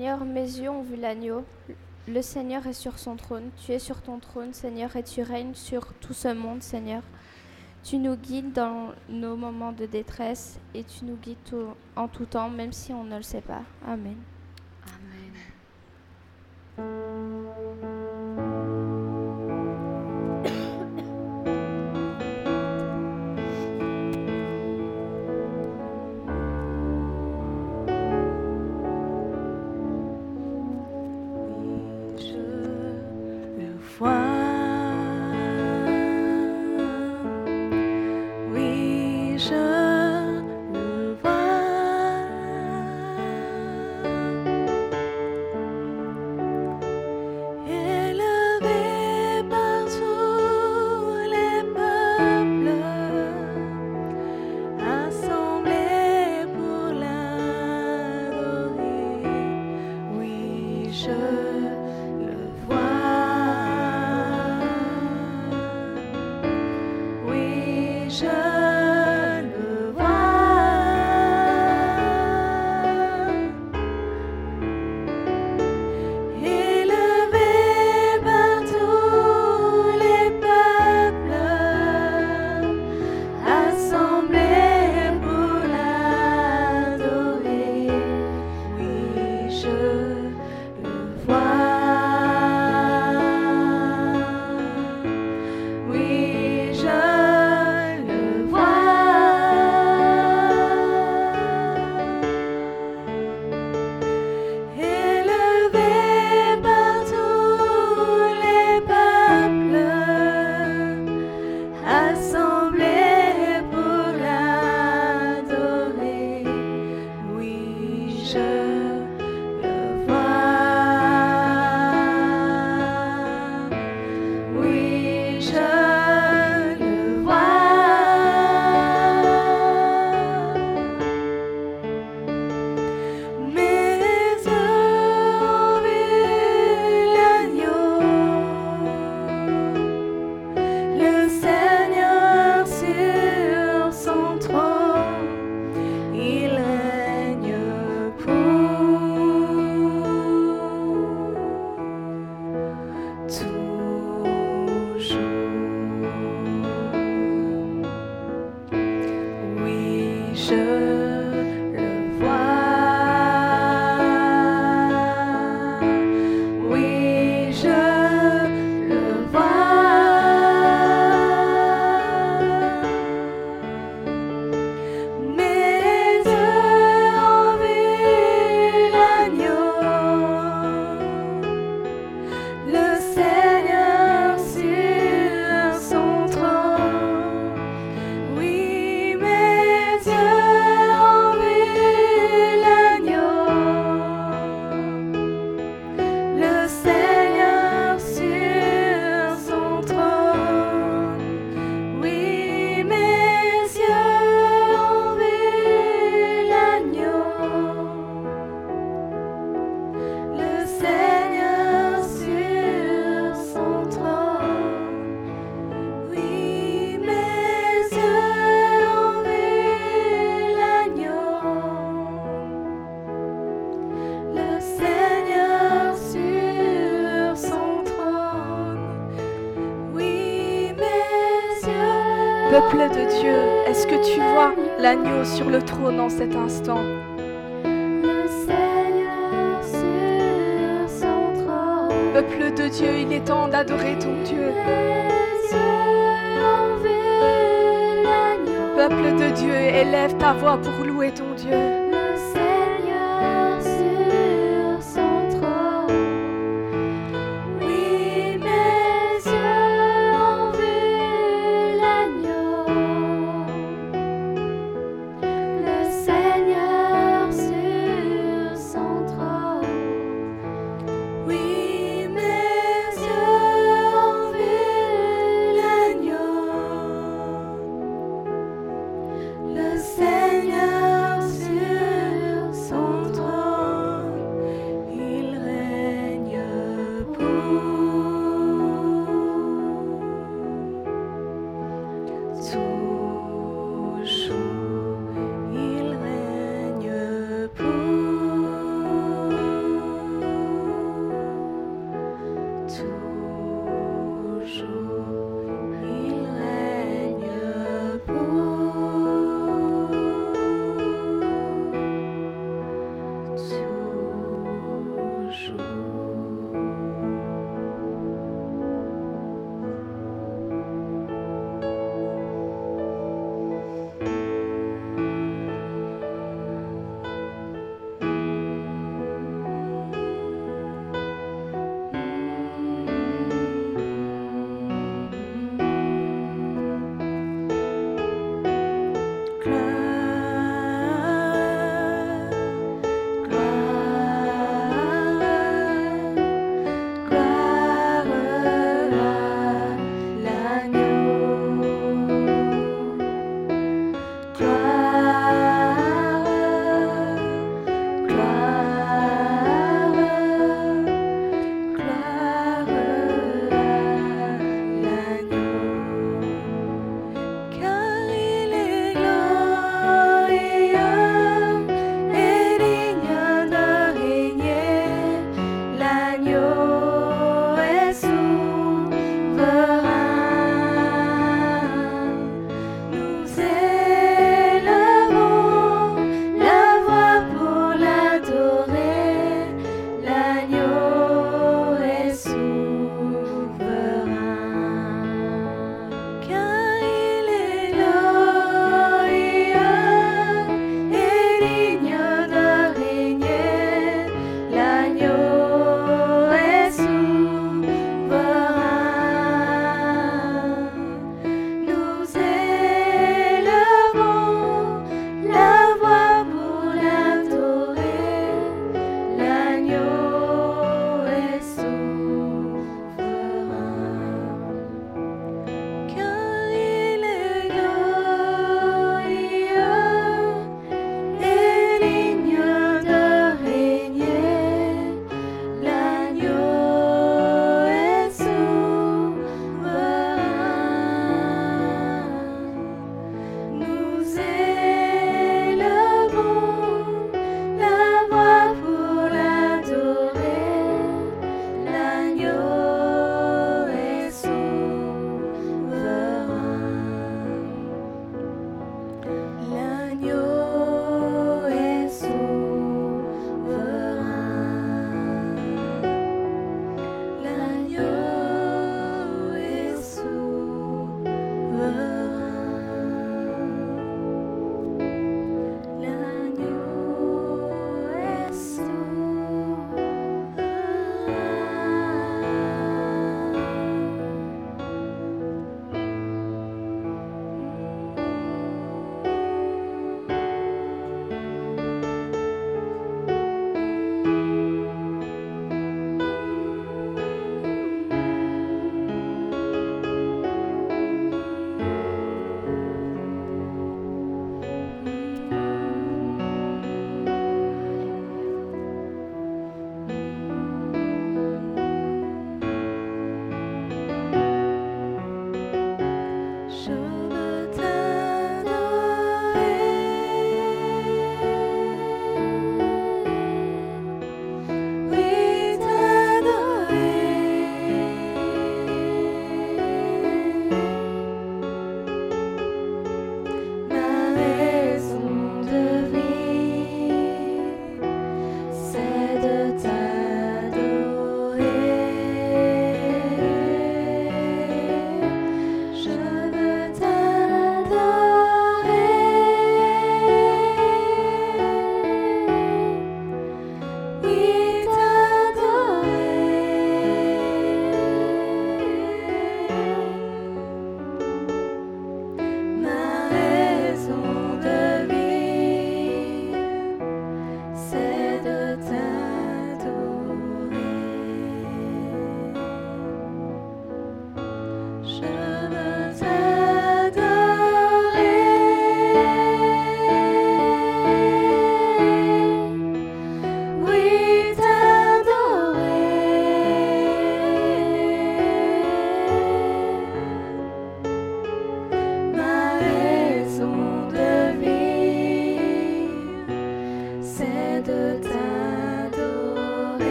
Seigneur, mes yeux ont vu l'agneau. Le Seigneur est sur son trône. Tu es sur ton trône, Seigneur, et tu règnes sur tout ce monde, Seigneur. Tu nous guides dans nos moments de détresse et tu nous guides en tout temps, même si on ne le sait pas. Amen. En cet instant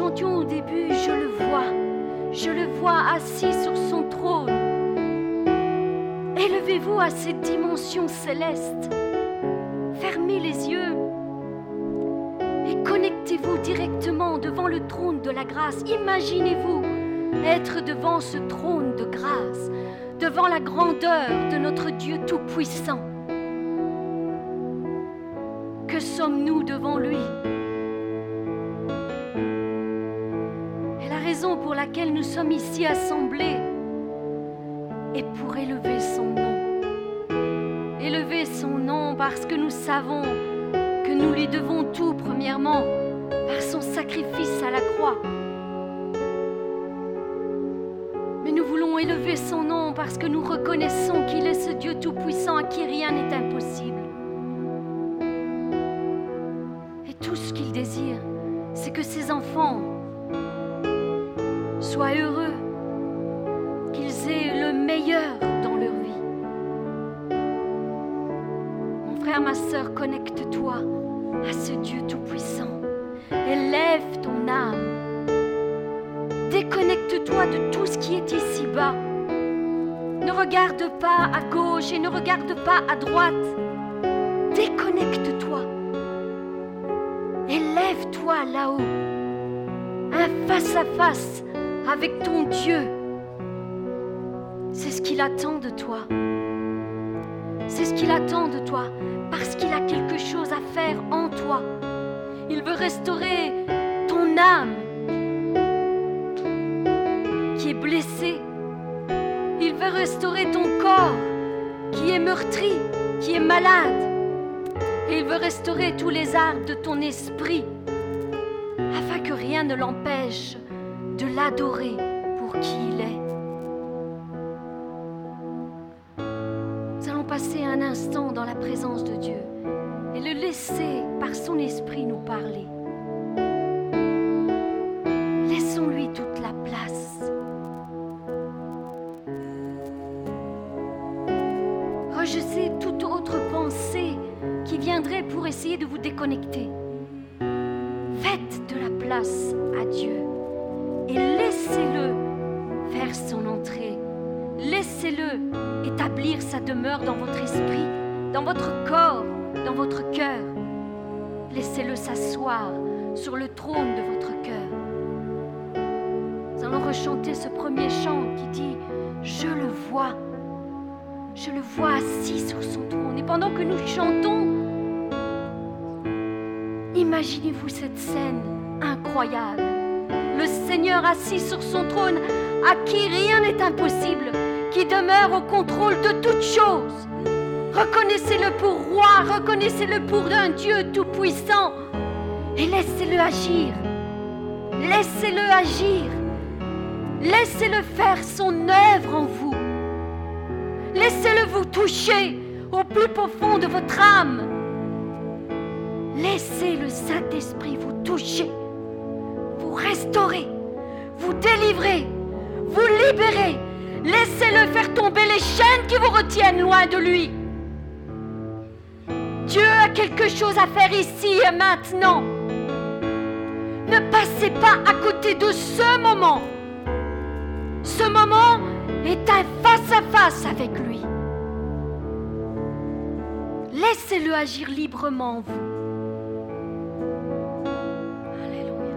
chantions au début, je le vois, je le vois assis sur son trône. Élevez-vous à cette dimension céleste. Fermez les yeux et connectez-vous directement devant le trône de la grâce. Imaginez-vous être devant ce trône de grâce, devant la grandeur de notre Dieu Tout-Puissant. Que sommes-nous devant lui? Pour laquelle nous sommes ici assemblés est pour élever son nom. Élever son nom parce que nous savons que nous lui devons tout, premièrement, par son sacrifice à la croix. Mais nous voulons élever son nom parce que nous reconnaissons qu'il est ce Dieu tout-puissant à qui rien n'est impossible. Et tout ce qu'il désire, c'est que ses enfants soient heureux, qu'ils aient le meilleur dans leur vie. Mon frère, ma sœur, connecte-toi à ce Dieu tout-puissant. Élève ton âme. Déconnecte-toi de tout ce qui est ici-bas. Ne regarde pas à gauche et ne regarde pas à droite. Déconnecte-toi. Élève-toi là-haut. Un face-à-face avec ton Dieu. C'est ce qu'il attend de toi. C'est ce qu'il attend de toi parce qu'il a quelque chose à faire en toi. Il veut restaurer ton âme qui est blessée. Il veut restaurer ton corps qui est meurtri, qui est malade. Et il veut restaurer tous les arbres de ton esprit afin que rien ne l'empêche de l'adorer pour qui il est. Nous allons passer un instant dans la présence de Dieu et le laisser par son esprit nous parler. Dans votre corps, dans votre cœur. Laissez-le s'asseoir sur le trône de votre cœur. Nous allons rechanter ce premier chant qui dit Je le vois. Je le vois assis sur son trône. Et pendant que nous chantons, imaginez-vous cette scène incroyable. Le Seigneur assis sur son trône, à qui rien n'est impossible, qui demeure au contrôle de toutes choses. Reconnaissez-le pour roi, reconnaissez-le pour un Dieu tout-puissant et laissez-le agir. Laissez-le agir. Laissez-le faire son œuvre en vous. Laissez-le vous toucher au plus profond de votre âme. Laissez le Saint-Esprit vous toucher, vous restaurer, vous délivrer, vous libérer. Laissez-le faire tomber les chaînes qui vous retiennent loin de lui. Dieu a quelque chose à faire ici et maintenant. Ne passez pas à côté de ce moment. Ce moment est un face-à-face avec lui. Laissez-le agir librement en vous. Alléluia.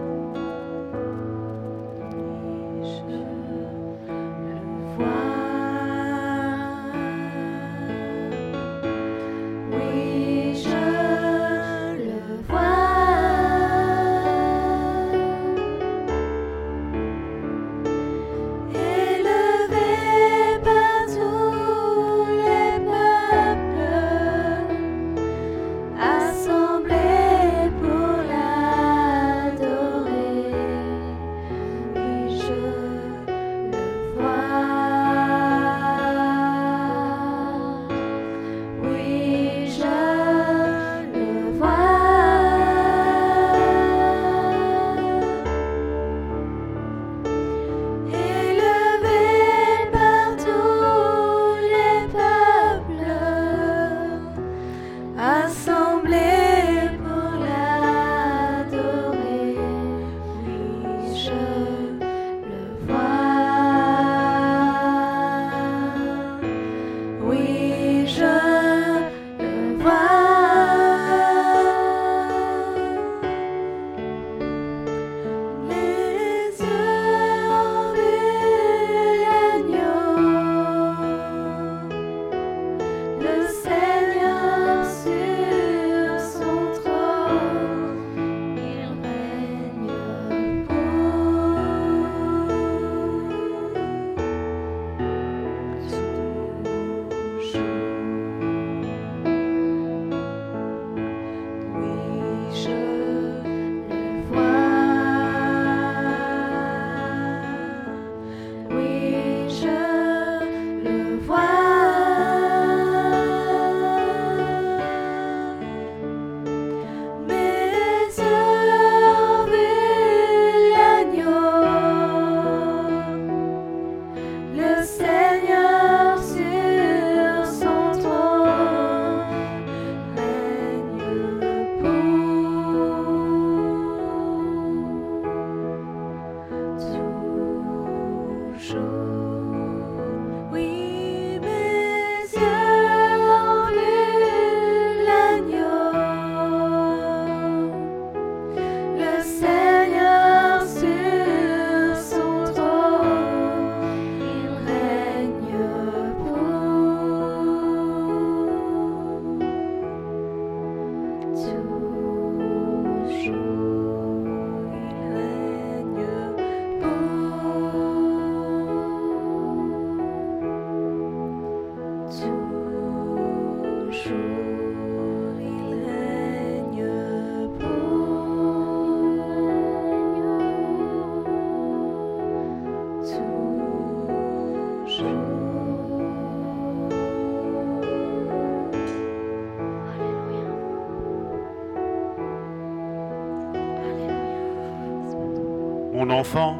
Enfant,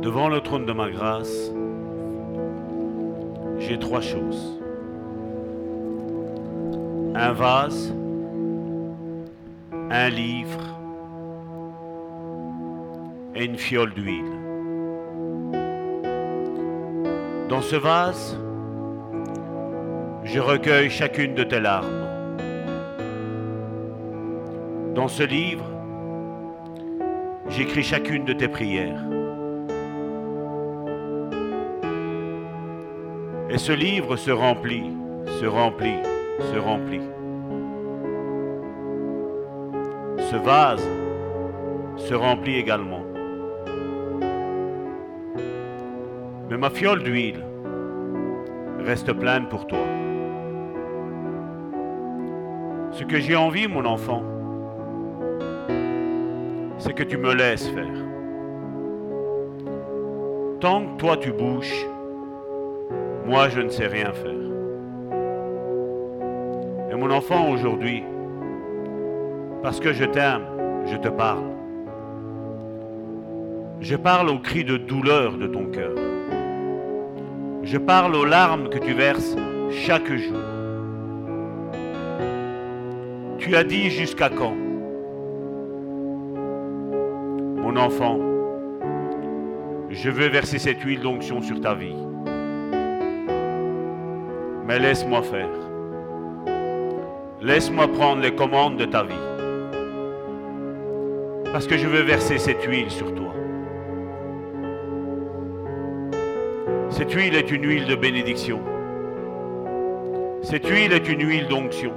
devant le trône de ma grâce, j'ai trois choses. Un vase, un livre et une fiole d'huile. Dans ce vase, je recueille chacune de tes larmes. Dans ce livre, j'écris chacune de tes prières. Et ce livre se remplit, se remplit, se remplit. Ce vase se remplit également. Mais ma fiole d'huile reste pleine pour toi. Ce que j'ai envie, mon enfant, que tu me laisses faire. Tant que toi tu bouges, moi je ne sais rien faire. Et mon enfant aujourd'hui, parce que je t'aime, je te parle. Je parle au cri de douleur de ton cœur. Je parle aux larmes que tu verses chaque jour. Tu as dit jusqu'à quand Enfant, je veux verser cette huile d'onction sur ta vie. Mais laisse-moi faire. Laisse-moi prendre les commandes de ta vie. Parce que je veux verser cette huile sur toi. Cette huile est une huile de bénédiction. Cette huile est une huile d'onction.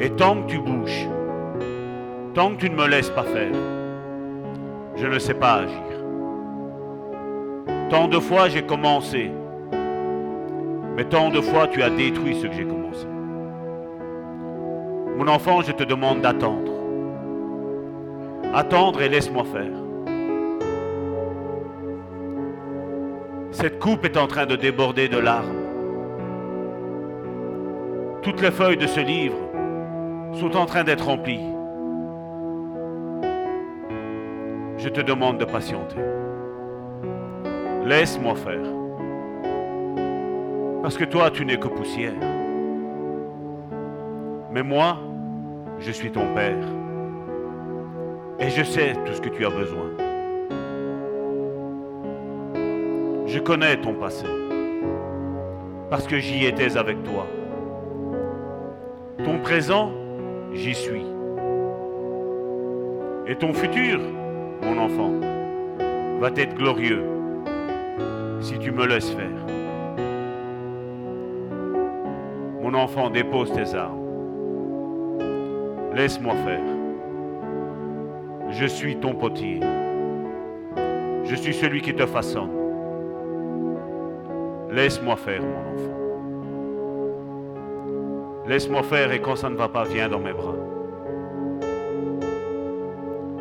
Et tant que tu bouges, tant que tu ne me laisses pas faire, je ne sais pas agir. Tant de fois j'ai commencé, mais tant de fois tu as détruit ce que j'ai commencé. Mon enfant, je te demande d'attendre. Attendre et laisse-moi faire. Cette coupe est en train de déborder de larmes. Toutes les feuilles de ce livre sont en train d'être remplies. Je te demande de patienter. Laisse-moi faire. Parce que toi, tu n'es que poussière. Mais moi, je suis ton Père. Et je sais tout ce que tu as besoin. Je connais ton passé. Parce que j'y étais avec toi. Ton présent, j'y suis. Et ton futur, mon enfant, va être glorieux si tu me laisses faire. Mon enfant, dépose tes armes. Laisse-moi faire. Je suis ton potier. Je suis celui qui te façonne. Laisse-moi faire, mon enfant. Laisse-moi faire et quand ça ne va pas, viens dans mes bras.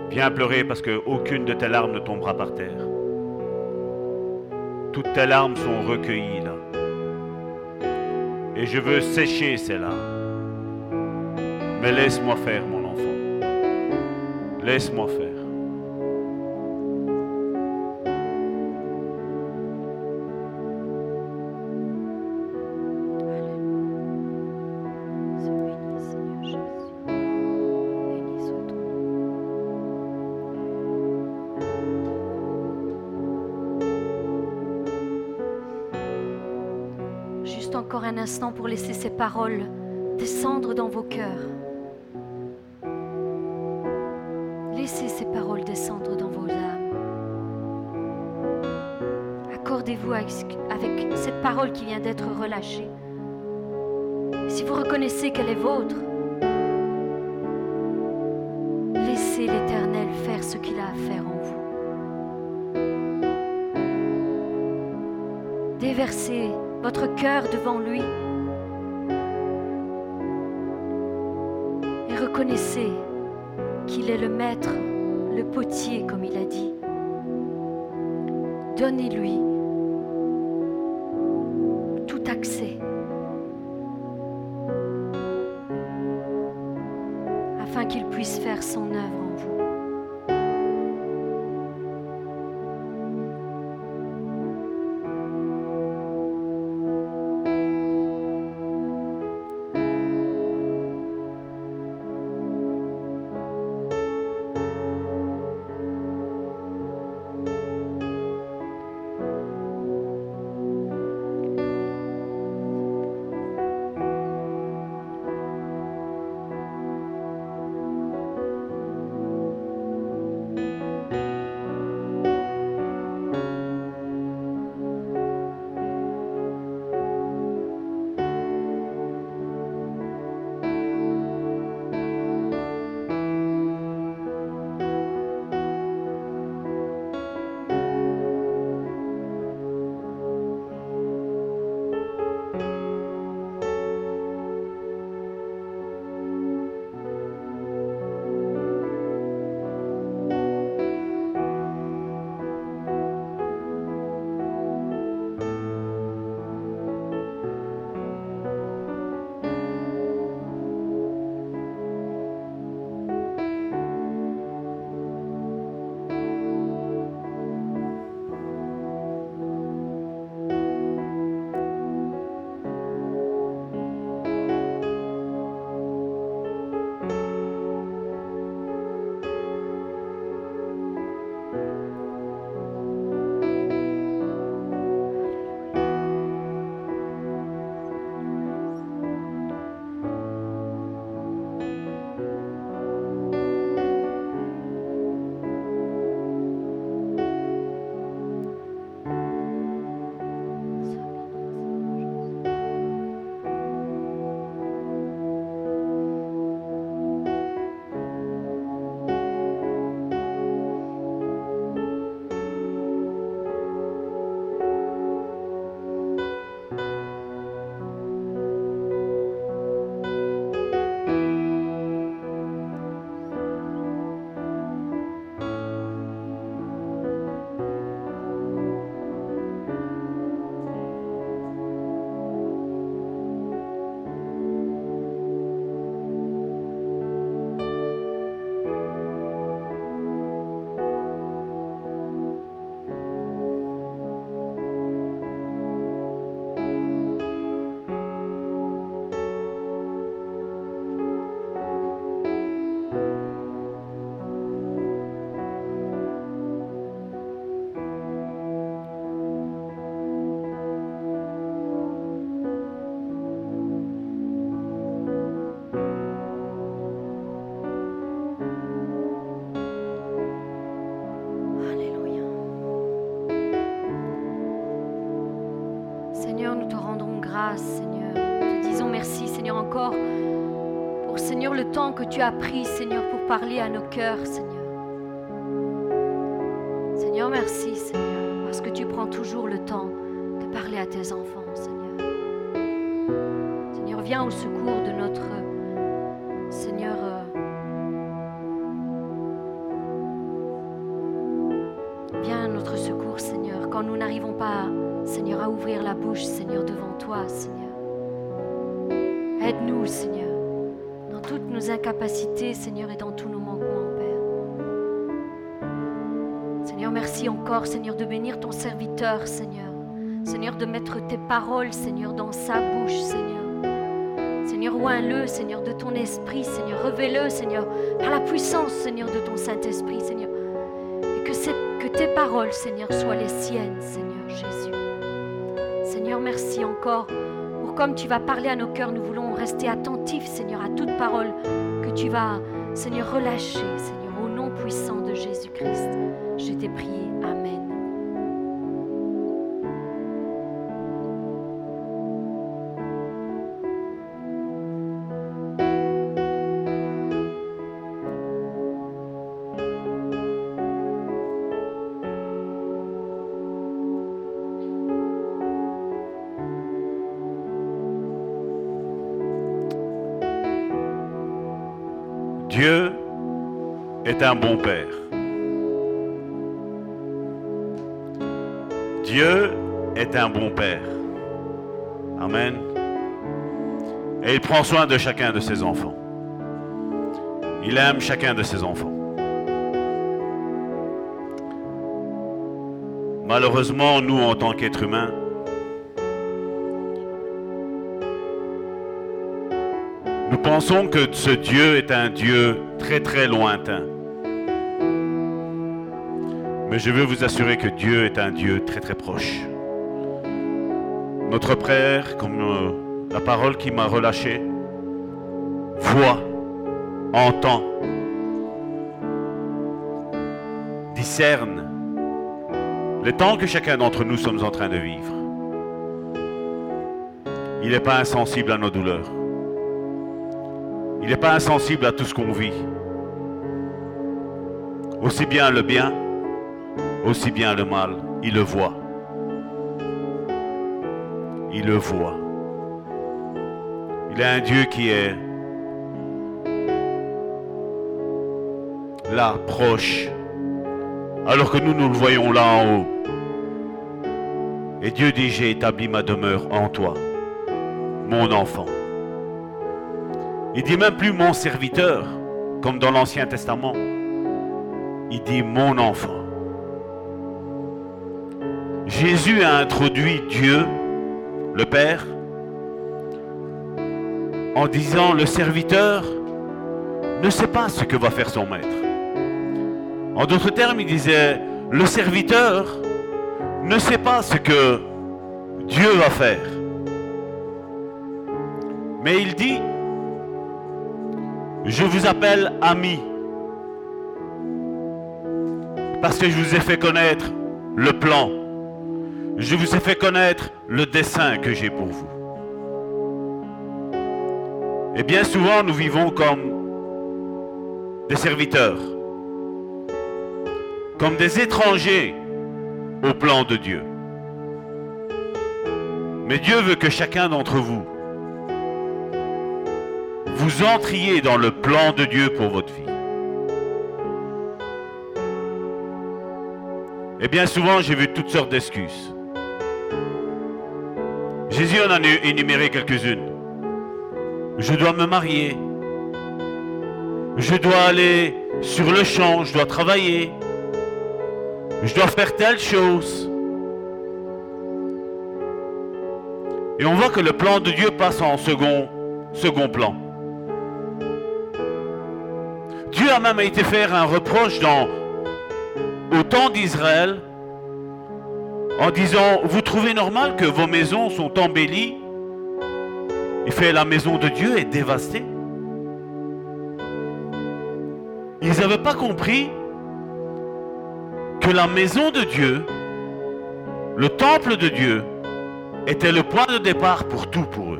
Viens pleurer parce que aucune de tes larmes ne tombera par terre. Toutes tes larmes sont recueillies là. Et je veux sécher ces larmes. Mais laisse-moi faire, mon enfant. Laisse-moi faire. Pour laisser ces paroles descendre dans vos cœurs. Laissez ces paroles descendre dans vos âmes. Accordez-vous avec, avec cette parole qui vient d'être relâchée. Si vous reconnaissez qu'elle est vôtre, laissez l'Éternel faire ce qu'il a à faire en vous. Déversez votre cœur devant lui et reconnaissez qu'il est le maître, le potier, comme il a dit. Donnez-lui tout accès afin qu'il puisse faire son œuvre tu as pris, Seigneur, pour parler à nos cœurs, Seigneur, de bénir ton serviteur, Seigneur. Seigneur, de mettre tes paroles, Seigneur, dans sa bouche, Seigneur. Seigneur, oins-le, Seigneur, de ton esprit, Seigneur. Revais-le, Seigneur, par la puissance, Seigneur, de ton Saint-Esprit, Seigneur. Et que, que tes paroles, Seigneur, soient les siennes, Seigneur Jésus. Seigneur, merci encore pour comme tu vas parler à nos cœurs. Nous voulons rester attentifs, Seigneur, à toute parole que tu vas, Seigneur, relâcher, Seigneur, un bon Père. Dieu est un bon Père. Amen. Et il prend soin de chacun de ses enfants. Il aime chacun de ses enfants. Malheureusement, nous, en tant qu'êtres humains, nous pensons que ce Dieu est un Dieu très très lointain. Mais je veux vous assurer que Dieu est un Dieu très très proche. Notre Père, comme euh, la parole qui m'a relâché, voit, entend, discerne le temps que chacun d'entre nous sommes en train de vivre. Il n'est pas insensible à nos douleurs. Il n'est pas insensible à tout ce qu'on vit. Aussi bien le bien, aussi bien le mal, il le voit. Il le voit. Il est un Dieu qui est là, proche, alors que nous, nous le voyons là en haut. Et Dieu dit, j'ai établi ma demeure en toi, mon enfant. Il dit même plus mon serviteur, comme dans l'Ancien Testament. Il dit mon enfant. Jésus a introduit Dieu, le Père, en disant le serviteur ne sait pas ce que va faire son maître. En d'autres termes, il disait, le serviteur ne sait pas ce que Dieu va faire. Mais il dit, je vous appelle ami, parce que je vous ai fait connaître le plan, je vous ai fait connaître le dessein que j'ai pour vous. Et bien souvent, nous vivons comme des serviteurs comme des étrangers au plan de Dieu. Mais Dieu veut que chacun d'entre vous, vous entriez dans le plan de Dieu pour votre vie. Et bien souvent, j'ai vu toutes sortes d'excuses. Jésus en a énuméré quelques-unes. Je dois me marier. Je dois aller sur le champ, je dois travailler je dois faire telle chose. Et on voit que le plan de Dieu passe en second, plan. Dieu a même été faire un reproche dans, au temps d'Israël en disant, vous trouvez normal que vos maisons sont embellies? Il fait, la maison de Dieu est dévastée. Ils n'avaient pas compris que la maison de Dieu, le temple de Dieu, était le point de départ pour tout pour eux.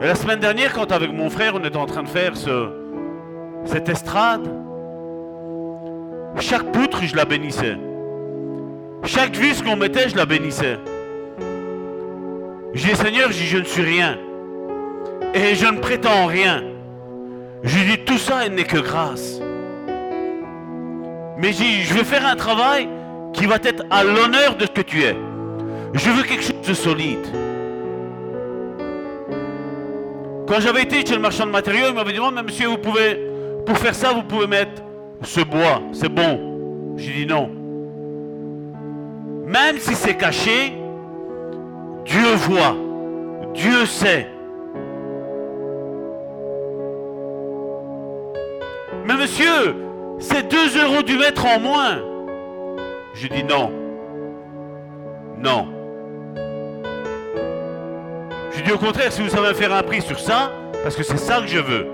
Et la semaine dernière, quand avec mon frère, on était en train de faire ce, cette estrade, chaque poutre, je la bénissais. Chaque vis qu'on mettait, je la bénissais. J'ai Seigneur, je ne suis rien. Et je ne prétends rien. Je dis tout ça n'est que grâce. Mais je vais faire un travail qui va être à l'honneur de ce que tu es. Je veux quelque chose de solide. Quand j'avais été chez le marchand de matériaux, il m'avait dit, oh, mais monsieur, vous pouvez, pour faire ça, vous pouvez mettre ce bois, c'est bon. J'ai dit non. Même si c'est caché, Dieu voit, Dieu sait. Mais monsieur, c'est 2 euros du mètre en moins. Je dis non. Non. Je dis au contraire, si vous savez faire un prix sur ça, parce que c'est ça que je veux.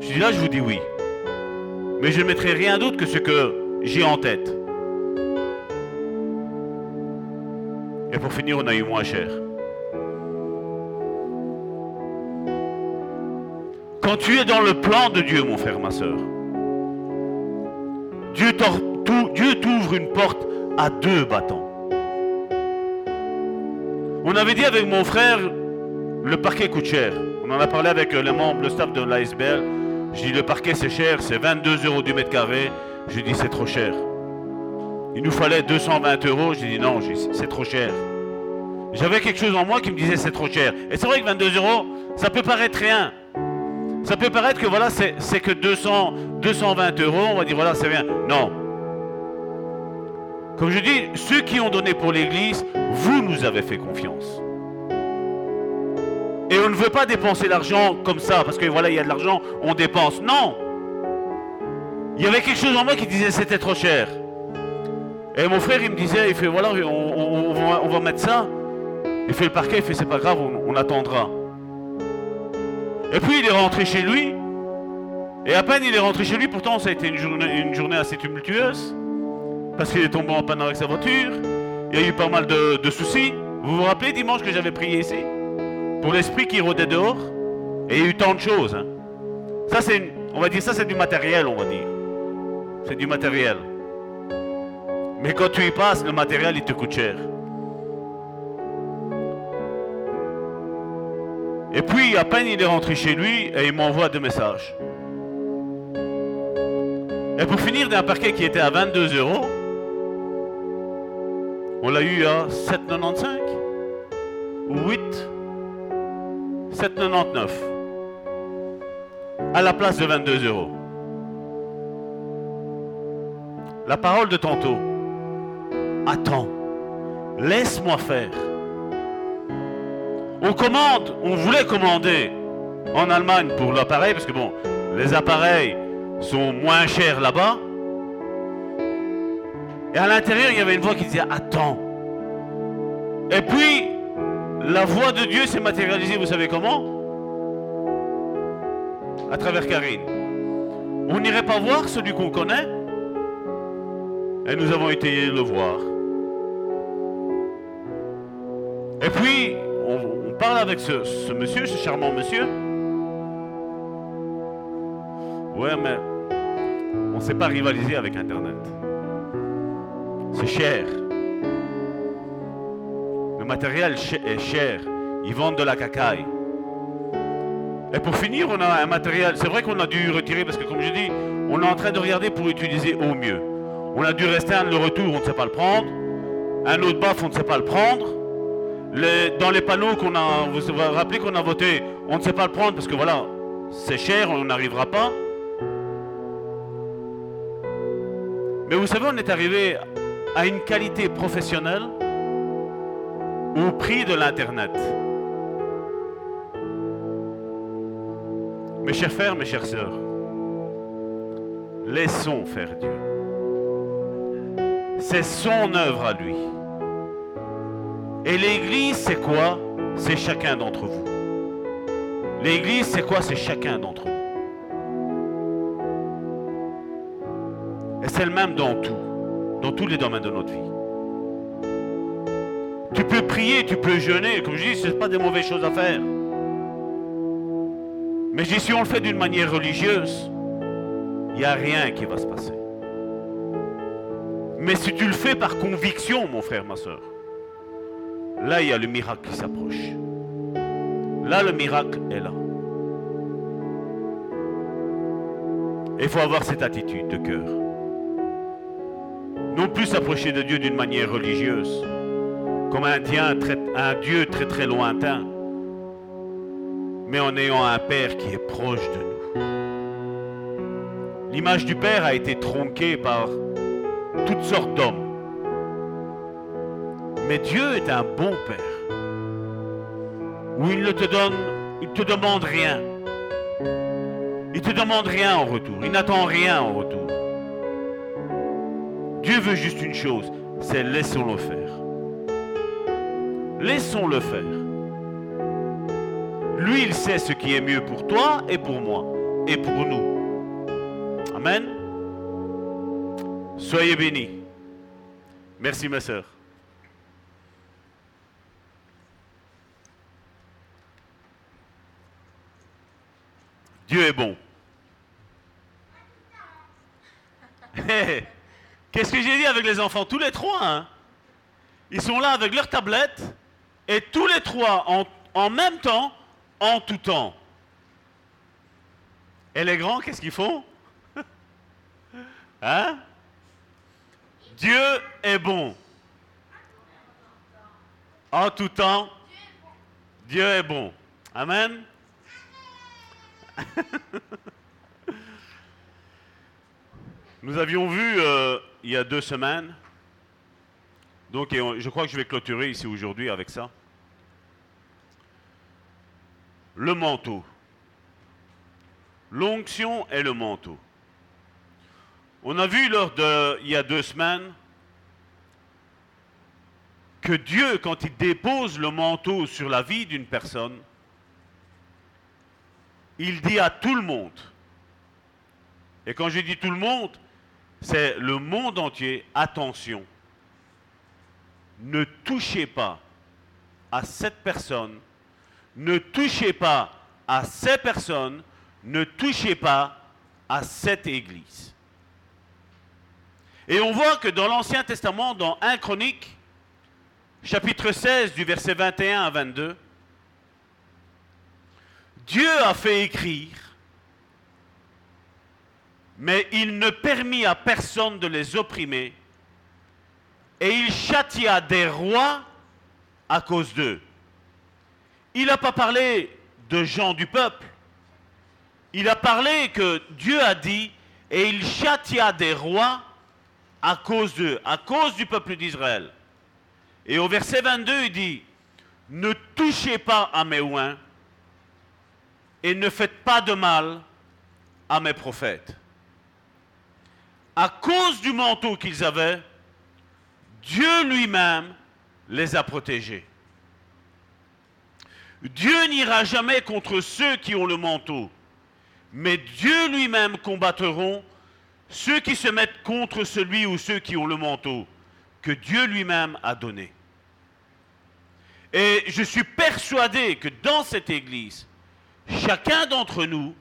Je dis là, je vous dis oui. Mais je ne mettrai rien d'autre que ce que j'ai en tête. Et pour finir, on a eu moins cher. Quand tu es dans le plan de Dieu, mon frère, ma soeur, Dieu t'ouvre une porte à deux bâtons. On avait dit avec mon frère, le parquet coûte cher. On en a parlé avec les membres, le staff de l'ASBL. J'ai dit le parquet c'est cher, c'est 22 euros du mètre carré. J'ai dit c'est trop cher. Il nous fallait 220 euros. J'ai dit non, c'est trop cher. J'avais quelque chose en moi qui me disait c'est trop cher. Et c'est vrai que 22 euros, ça peut paraître rien. Ça peut paraître que voilà, c'est que 200, 220 euros, on va dire voilà, c'est rien. Non. Comme je dis, ceux qui ont donné pour l'Église, vous nous avez fait confiance. Et on ne veut pas dépenser l'argent comme ça, parce que voilà, il y a de l'argent, on dépense. Non Il y avait quelque chose en moi qui disait c'était trop cher. Et mon frère, il me disait, il fait voilà, on, va, mettre ça. Il fait le parquet, il fait c'est pas grave, on, attendra. Et puis il est rentré chez lui. Et à peine il est rentré chez lui, pourtant ça a été une journée, assez tumultueuse. Parce qu'il est tombé en panne avec sa voiture. Il y a eu pas mal de soucis. Vous vous rappelez dimanche que j'avais prié ici? Pour l'esprit qui rôdait dehors. Il y a eu tant de choses. Hein. Ça, c'est, on va dire, ça, c'est du matériel, on va dire. C'est du matériel. Mais quand tu y passes, le matériel, il te coûte cher. Et puis, à peine il est rentré chez lui, et il m'envoie deux messages. Et pour finir, d'un parquet qui était à 22 euros, on l'a eu à 7,95 ou 8 7,99 à la place de 22 euros. La parole de tantôt. Attends, laisse-moi faire. On commande, on voulait commander en Allemagne pour l'appareil, parce que bon, les appareils sont moins chers là-bas. Et à l'intérieur, il y avait une voix qui disait Attends. Et puis, la voix de Dieu s'est matérialisée, vous savez comment? À travers Karine. On n'irait pas voir celui qu'on connaît Et nous avons été le voir. Et puis, on, parle avec ce, ce monsieur, ce charmant monsieur. Ouais, mais on ne sait pas rivaliser avec Internet. C'est cher. Le matériel est cher. Ils vendent de la cacaille. Et pour finir, on a un matériel. C'est vrai qu'on a dû retirer parce que, comme je dis, on est en train de regarder pour utiliser au mieux. On a dû restreindre le retour, on ne sait pas le prendre. Un autre baf, on ne sait pas le prendre. dans les panneaux qu'on a, vous vous rappelez qu'on a voté, on ne sait pas le prendre parce que voilà, c'est cher, on n'arrivera pas. Mais vous savez, on est arrivé à une qualité professionnelle au prix de l'Internet. Mes chers frères, mes chères sœurs, laissons faire Dieu. C'est son œuvre à lui. Et l'Église, c'est quoi? C'est chacun d'entre vous. L'Église, c'est quoi? C'est chacun d'entre vous. Et c'est le même dans tout, dans tous les domaines de notre vie. Tu peux prier, tu peux jeûner. Comme je dis, ce n'est pas des mauvaises choses à faire. Mais si on le fait d'une manière religieuse, il n'y a rien qui va se passer. Mais si tu le fais par conviction, mon frère, ma soeur, là, il y a le miracle qui s'approche. Là, le miracle est là. Il faut avoir cette attitude de cœur. Non plus s'approcher de Dieu d'une manière religieuse, comme un, Dieu très très lointain, mais en ayant un Père qui est proche de nous. L'image du Père a été tronquée par toutes sortes d'hommes. Mais Dieu est un bon Père, où il ne te donne, demande rien. Il te demande rien en retour, il n'attend rien en retour. Dieu veut juste une chose, c'est laissons-le faire. Laissons-le faire. Lui, il sait ce qui est mieux pour toi et pour moi et pour nous. Amen. Soyez bénis. Merci ma soeur. Dieu est bon. Qu'est-ce que j'ai dit avec les enfants? Tous les trois, hein? Ils sont là avec leur tablette et tous les trois en, même temps, en tout temps. Et les grands, qu'est-ce qu'ils font? Hein? Dieu est bon. En tout temps, Dieu est bon. Amen. Nous avions vu euh, il y a deux semaines, donc je crois que je vais clôturer ici aujourd'hui avec ça, le manteau. L'onction et le manteau. On a vu lors de, il y a deux semaines, que Dieu, quand il dépose le manteau sur la vie d'une personne, il dit à tout le monde, et quand je dis tout le monde, c'est le monde entier, attention, ne touchez pas à cette personne, ne touchez pas à ces personnes, ne touchez pas à cette église. Et on voit que dans l'Ancien Testament, dans 1 Chronique, chapitre 16 du verset 21 à 22, Dieu a fait écrire, mais il ne permit à personne de les opprimer, et il châtia des rois à cause d'eux. Il n'a pas parlé de gens du peuple, il a parlé que Dieu a dit, et il châtia des rois à cause d'eux, à cause du peuple d'Israël. Et au verset 22, il dit, ne touchez pas à mes oins et ne faites pas de mal à mes prophètes. À cause du manteau qu'ils avaient, Dieu lui-même les a protégés. Dieu n'ira jamais contre ceux qui ont le manteau, mais Dieu lui-même combattront ceux qui se mettent contre celui ou ceux qui ont le manteau que Dieu lui-même a donné. Et je suis persuadé que dans cette Église, chacun d'entre nous,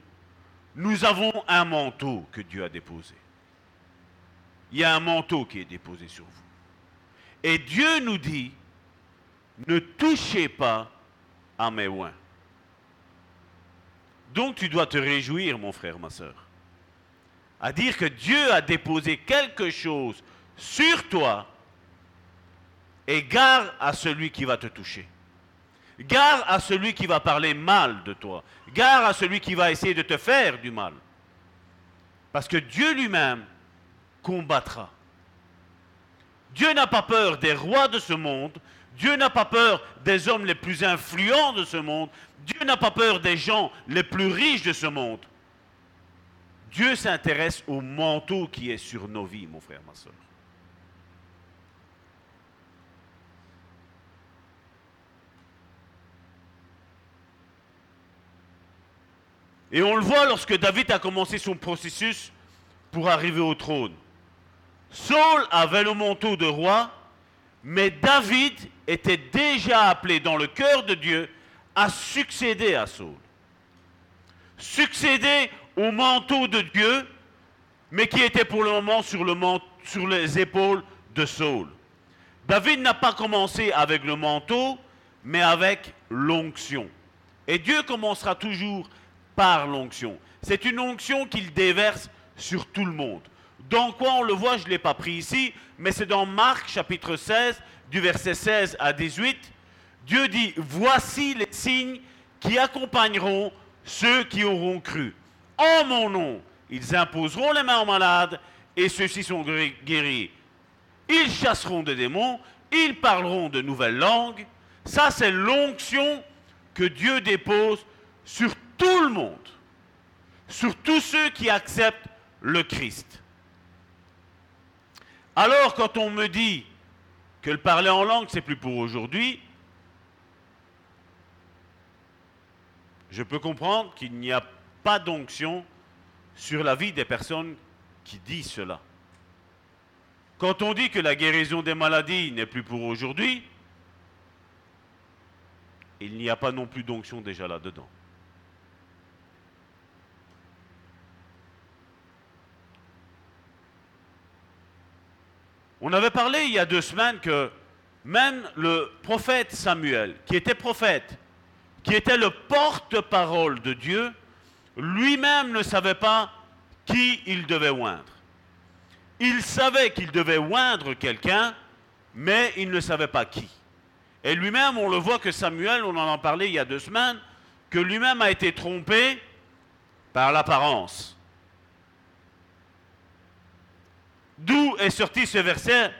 nous avons un manteau que Dieu a déposé. Il y a un manteau qui est déposé sur vous. Et Dieu nous dit, ne touchez pas à mes oins. Donc tu dois te réjouir, mon frère, ma soeur, à dire que Dieu a déposé quelque chose sur toi et gare à celui qui va te toucher. Gare à celui qui va parler mal de toi. Gare à celui qui va essayer de te faire du mal. Parce que Dieu lui-même combattra. Dieu n'a pas peur des rois de ce monde. Dieu n'a pas peur des hommes les plus influents de ce monde. Dieu n'a pas peur des gens les plus riches de ce monde. Dieu s'intéresse au manteau qui est sur nos vies, mon frère, ma soeur. Et on le voit lorsque David a commencé son processus pour arriver au trône. Saul avait le manteau de roi, mais David était déjà appelé dans le cœur de Dieu à succéder à Saul. Succéder au manteau de Dieu, mais qui était pour le moment sur, les épaules de Saul. David n'a pas commencé avec le manteau, mais avec l'onction. Et Dieu commencera toujours par l'onction. C'est une onction qu'il déverse sur tout le monde. Dans quoi on le voit, je ne l'ai pas pris ici, mais c'est dans Marc chapitre 16, du verset 16 à 18. Dieu dit, voici les signes qui accompagneront ceux qui auront cru. En mon nom, ils imposeront les mains aux malades et ceux-ci sont guéri- guéris. Ils chasseront des démons, ils parleront de nouvelles langues. Ça, c'est l'onction que Dieu dépose sur tout le monde, sur tous ceux qui acceptent le Christ. Alors, quand on me dit que le parler en langue, c'est plus pour aujourd'hui, je peux comprendre qu'il n'y a pas d'onction sur la vie des personnes qui disent cela. Quand on dit que la guérison des maladies n'est plus pour aujourd'hui, il n'y a pas non plus d'onction déjà là-dedans. On avait parlé il y a deux semaines que même le prophète Samuel, qui était prophète, qui était le porte-parole de Dieu, lui-même ne savait pas qui il devait oindre. Il savait qu'il devait oindre quelqu'un, mais il ne savait pas qui. Et lui-même, on le voit que Samuel, on en a parlé il y a deux semaines, que lui-même a été trompé par l'apparence. D'où est sorti ce verset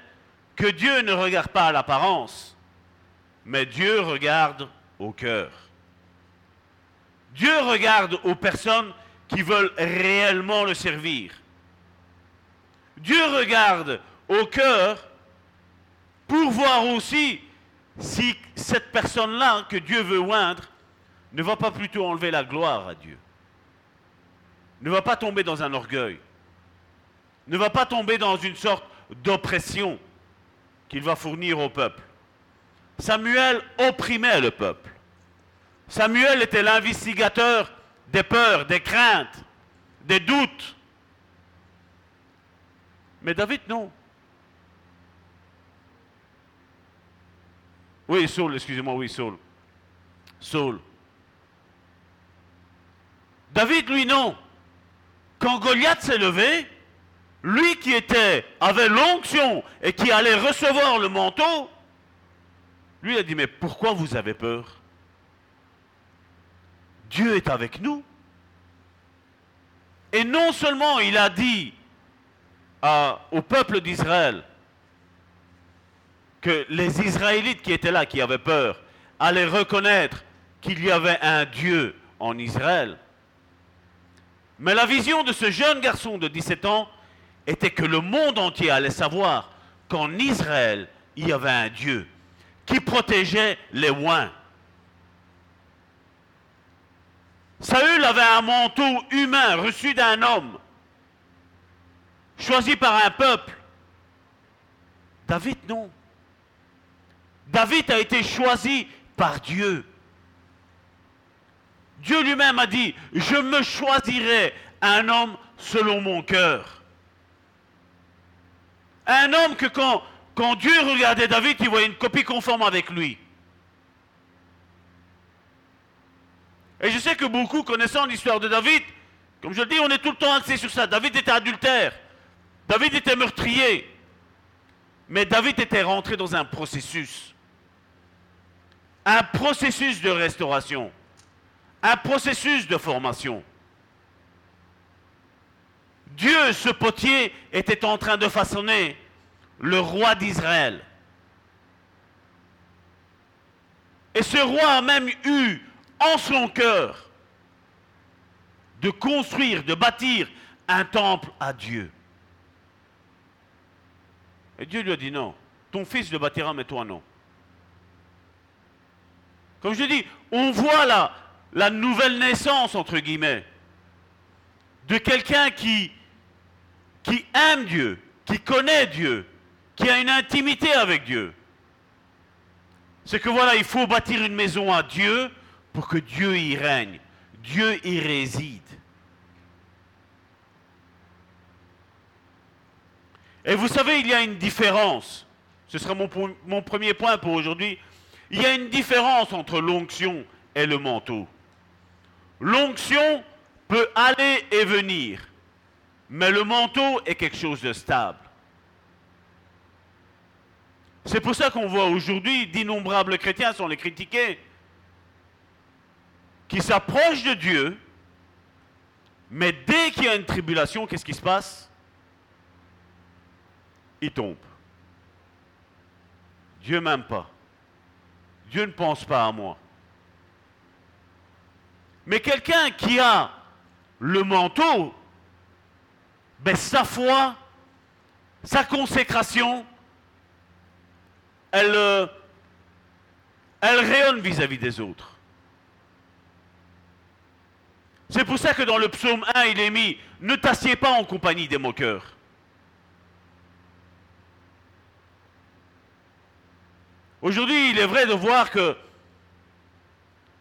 que Dieu ne regarde pas à l'apparence, mais Dieu regarde au cœur. Dieu regarde aux personnes qui veulent réellement le servir. Dieu regarde au cœur pour voir aussi si cette personne-là que Dieu veut oindre ne va pas plutôt enlever la gloire à Dieu, ne va pas tomber dans un orgueil, ne va pas tomber dans une sorte d'oppression qu'il va fournir au peuple. Samuel opprimait le peuple. Samuel était l'investigateur des peurs, des craintes, des doutes. Mais David, non. Oui, Saul, excusez-moi, oui, Saul. Saul. David, lui, non. Quand Goliath s'est levé, lui qui était, avait l'onction et qui allait recevoir le manteau, lui a dit, mais pourquoi vous avez peur? Dieu est avec nous. Et non seulement il a dit au peuple d'Israël que les Israélites qui étaient là, qui avaient peur, allaient reconnaître qu'il y avait un Dieu en Israël, mais la vision de ce jeune garçon de 17 ans était que le monde entier allait savoir qu'en Israël, il y avait un Dieu qui protégeait les oins. Saül avait un manteau humain reçu d'un homme, choisi par un peuple. David, non. David a été choisi par Dieu. Dieu lui-même a dit, je me choisirai un homme selon mon cœur. Un homme que quand, quand Dieu regardait David, il voyait une copie conforme avec lui. Et je sais que beaucoup, connaissant l'histoire de David, comme je le dis, on est tout le temps axé sur ça. David était adultère. David était meurtrier. Mais David était rentré dans un processus. Un processus de restauration un processus de formation. Dieu, ce potier, était en train de façonner le roi d'Israël. Et ce roi a même eu en son cœur de construire, de bâtir un temple à Dieu. Et Dieu lui a dit non, ton fils le bâtira, mais toi non. Comme je dis, on voit là la nouvelle naissance, entre guillemets, de quelqu'un qui, qui aime Dieu, qui connaît Dieu, qui a une intimité avec Dieu. C'est que voilà, il faut bâtir une maison à Dieu pour que Dieu y règne, Dieu y réside. Et vous savez, il y a une différence. Ce sera mon, mon premier point pour aujourd'hui. Il y a une différence entre l'onction et le manteau. L'onction peut aller et venir, mais le manteau est quelque chose de stable. C'est pour ça qu'on voit aujourd'hui d'innombrables chrétiens sont les critiqués, qui s'approchent de Dieu, mais dès qu'il y a une tribulation, qu'est-ce qui se passe? Ils tombent. Dieu m'aime pas. Dieu ne pense pas à moi. Mais quelqu'un qui a le manteau, ben sa foi, sa consécration, elle, euh, elle rayonne vis-à-vis des autres. C'est pour ça que dans le psaume 1, il est mis Ne t'assieds pas en compagnie des moqueurs. Aujourd'hui, il est vrai de voir que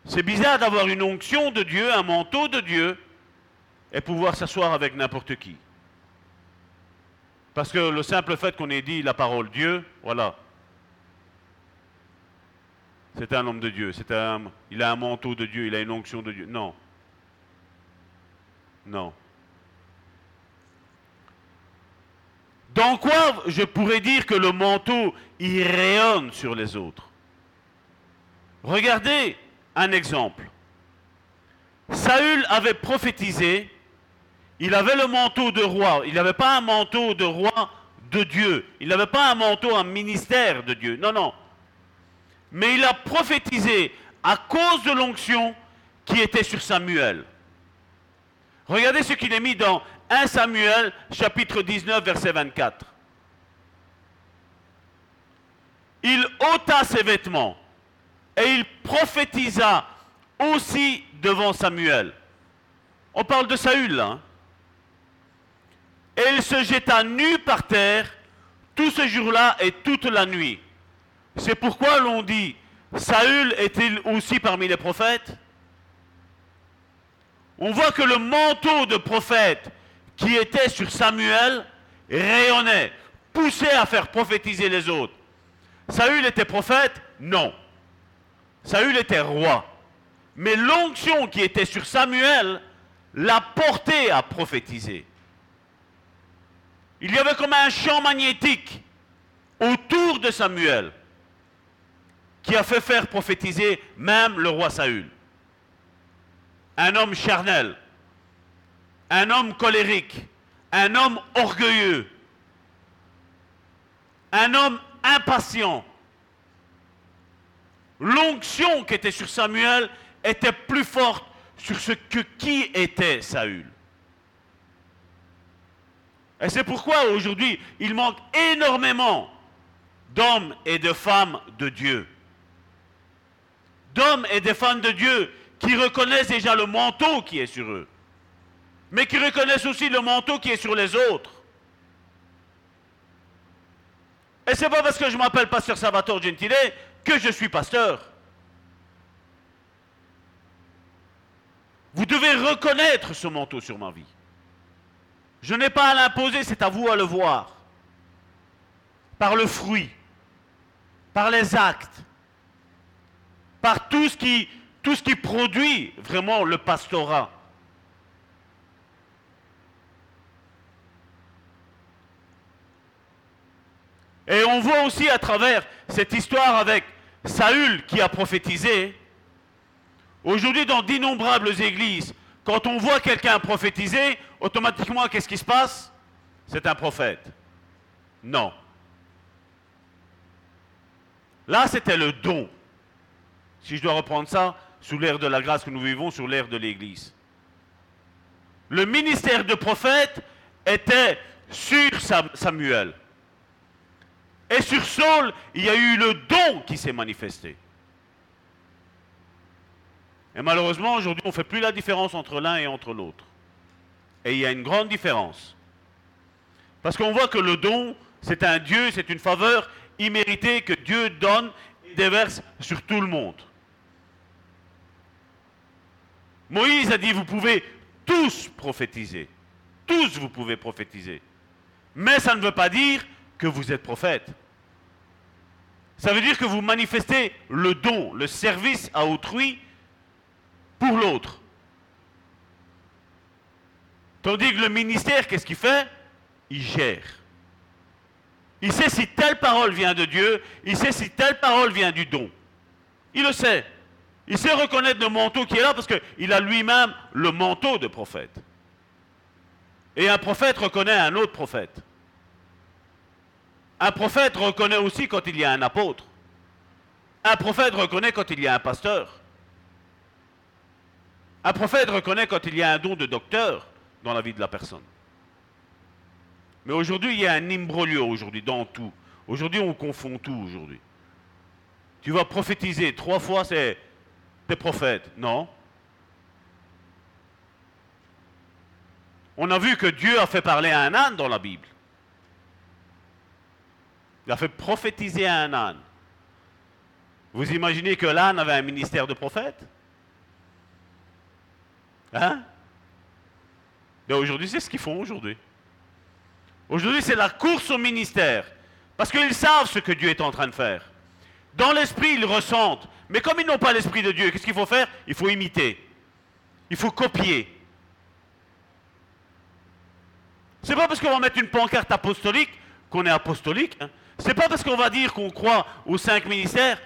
c'est bizarre d'avoir une onction de Dieu, un manteau de Dieu, et pouvoir s'asseoir avec n'importe qui. Parce que le simple fait qu'on ait dit la parole Dieu, voilà. C'est un homme de Dieu, c'est un, il a un manteau de Dieu, il a une onction de Dieu. Non. Non. Dans quoi je pourrais dire que le manteau, il rayonne sur les autres? Regardez un exemple. Saül avait prophétisé, il avait le manteau de roi, il n'avait pas un manteau de roi de Dieu, il n'avait pas un manteau, un ministère de Dieu, non, non. Mais il a prophétisé à cause de l'onction qui était sur Samuel. Regardez ce qu'il est mis dans 1 Samuel chapitre 19 verset 24. Il ôta ses vêtements et il prophétisa aussi devant Samuel. On parle de Saül hein. Et il se jeta nu par terre tout ce jour-là et toute la nuit. C'est pourquoi l'on dit, Saül est-il aussi parmi les prophètes? On voit que le manteau de prophète qui était sur Samuel rayonnait, poussait à faire prophétiser les autres. Saül était prophète? Non. Saül était roi. Mais l'onction qui était sur Samuel l'a porté à prophétiser. Il y avait comme un champ magnétique autour de Samuel qui a fait faire prophétiser même le roi Saül. Un homme charnel, un homme colérique, un homme orgueilleux, un homme impatient. L'onction qui était sur Samuel était plus forte sur ce que qui était Saül. Et c'est pourquoi aujourd'hui, il manque énormément d'hommes et de femmes de Dieu. D'hommes et de femmes de Dieu qui reconnaissent déjà le manteau qui est sur eux, mais qui reconnaissent aussi le manteau qui est sur les autres. Et c'est pas parce que je m'appelle pasteur Salvatore Gentile que je suis pasteur. Vous devez reconnaître ce manteau sur ma vie. Je n'ai pas à l'imposer, c'est à vous à le voir. Par le fruit, par les actes, par tout ce qui, produit vraiment le pastorat. Et on voit aussi à travers cette histoire avec Saül qui a prophétisé, aujourd'hui dans d'innombrables églises, quand on voit quelqu'un prophétiser, automatiquement, qu'est-ce qui se passe? C'est un prophète. Non. Là, c'était le don. Si je dois reprendre ça, sous l'ère de la grâce que nous vivons, sur l'ère de l'Église. Le ministère de prophète était sur Sam- Samuel. Et sur Saul, il y a eu le don qui s'est manifesté. Et malheureusement, aujourd'hui, on ne fait plus la différence entre l'un et entre l'autre. Et il y a une grande différence. Parce qu'on voit que le don, c'est un Dieu, c'est une faveur imméritée que Dieu donne et déverse sur tout le monde. Moïse a dit, vous pouvez tous prophétiser. Tous vous pouvez prophétiser. Mais ça ne veut pas dire que vous êtes prophète. Ça veut dire que vous manifestez le don, le service à autrui pour l'autre. Tandis que le ministère, qu'est-ce qu'il fait? Il gère. Il sait si telle parole vient de Dieu, il sait si telle parole vient du don. Il le sait. Il sait reconnaître le manteau qui est là parce qu'il a lui-même le manteau de prophète. Et un prophète reconnaît un autre prophète. Un prophète reconnaît aussi quand il y a un apôtre. Un prophète reconnaît quand il y a un pasteur. Un prophète reconnaît quand il y a un don de docteur dans la vie de la personne. Mais aujourd'hui, il y a un imbroglio aujourd'hui dans tout. Aujourd'hui, on confond tout aujourd'hui. Tu vas prophétiser trois fois, c'est t'es prophète. Non. On a vu que Dieu a fait parler à un âne dans la Bible. Il a fait prophétiser à un âne. Vous imaginez que l'âne avait un ministère de prophète? Hein? Mais aujourd'hui, c'est ce qu'ils font aujourd'hui. Aujourd'hui, c'est la course au ministère. Parce qu'ils savent ce que Dieu est en train de faire. Dans l'esprit, ils ressentent. Mais comme ils n'ont pas l'esprit de Dieu, qu'est-ce qu'il faut faire? Il faut imiter. Il faut copier. C'est pas parce qu'on va mettre une pancarte apostolique qu'on est apostolique. Hein. C'est pas parce qu'on va dire qu'on croit aux cinq ministères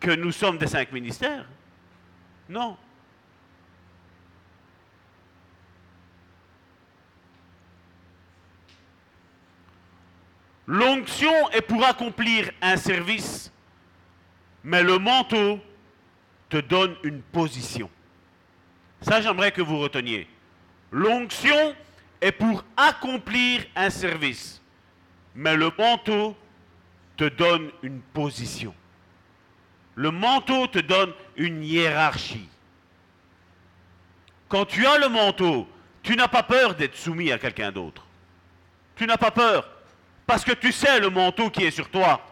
que nous sommes des cinq ministères. Non. L'onction est pour accomplir un service, mais le manteau te donne une position. Ça, j'aimerais que vous reteniez. L'onction est pour accomplir un service, mais le manteau te donne une position. Le manteau te donne une hiérarchie. Quand tu as le manteau, tu n'as pas peur d'être soumis à quelqu'un d'autre. Tu n'as pas peur parce que tu sais le manteau qui est sur toi.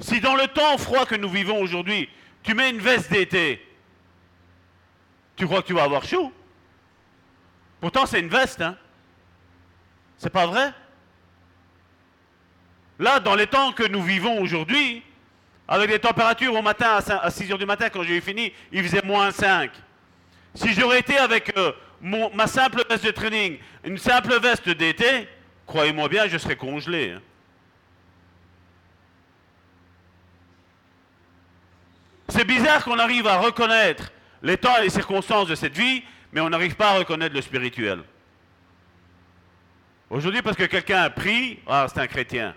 Si dans le temps froid que nous vivons aujourd'hui, tu mets une veste d'été, tu crois que tu vas avoir chaud Pourtant, c'est une veste, hein C'est pas vrai? Là, dans les temps que nous vivons aujourd'hui, avec les températures au matin, à 6 heures du matin, quand j'ai fini, il faisait moins 5. Si j'aurais été avec euh, ma simple veste de training, une simple veste d'été, croyez-moi bien, je serais congelé. Hein. C'est bizarre qu'on arrive à reconnaître les temps et les circonstances de cette vie, mais on n'arrive pas à reconnaître le spirituel. Aujourd'hui, parce que quelqu'un a pris, ah, c'est un chrétien.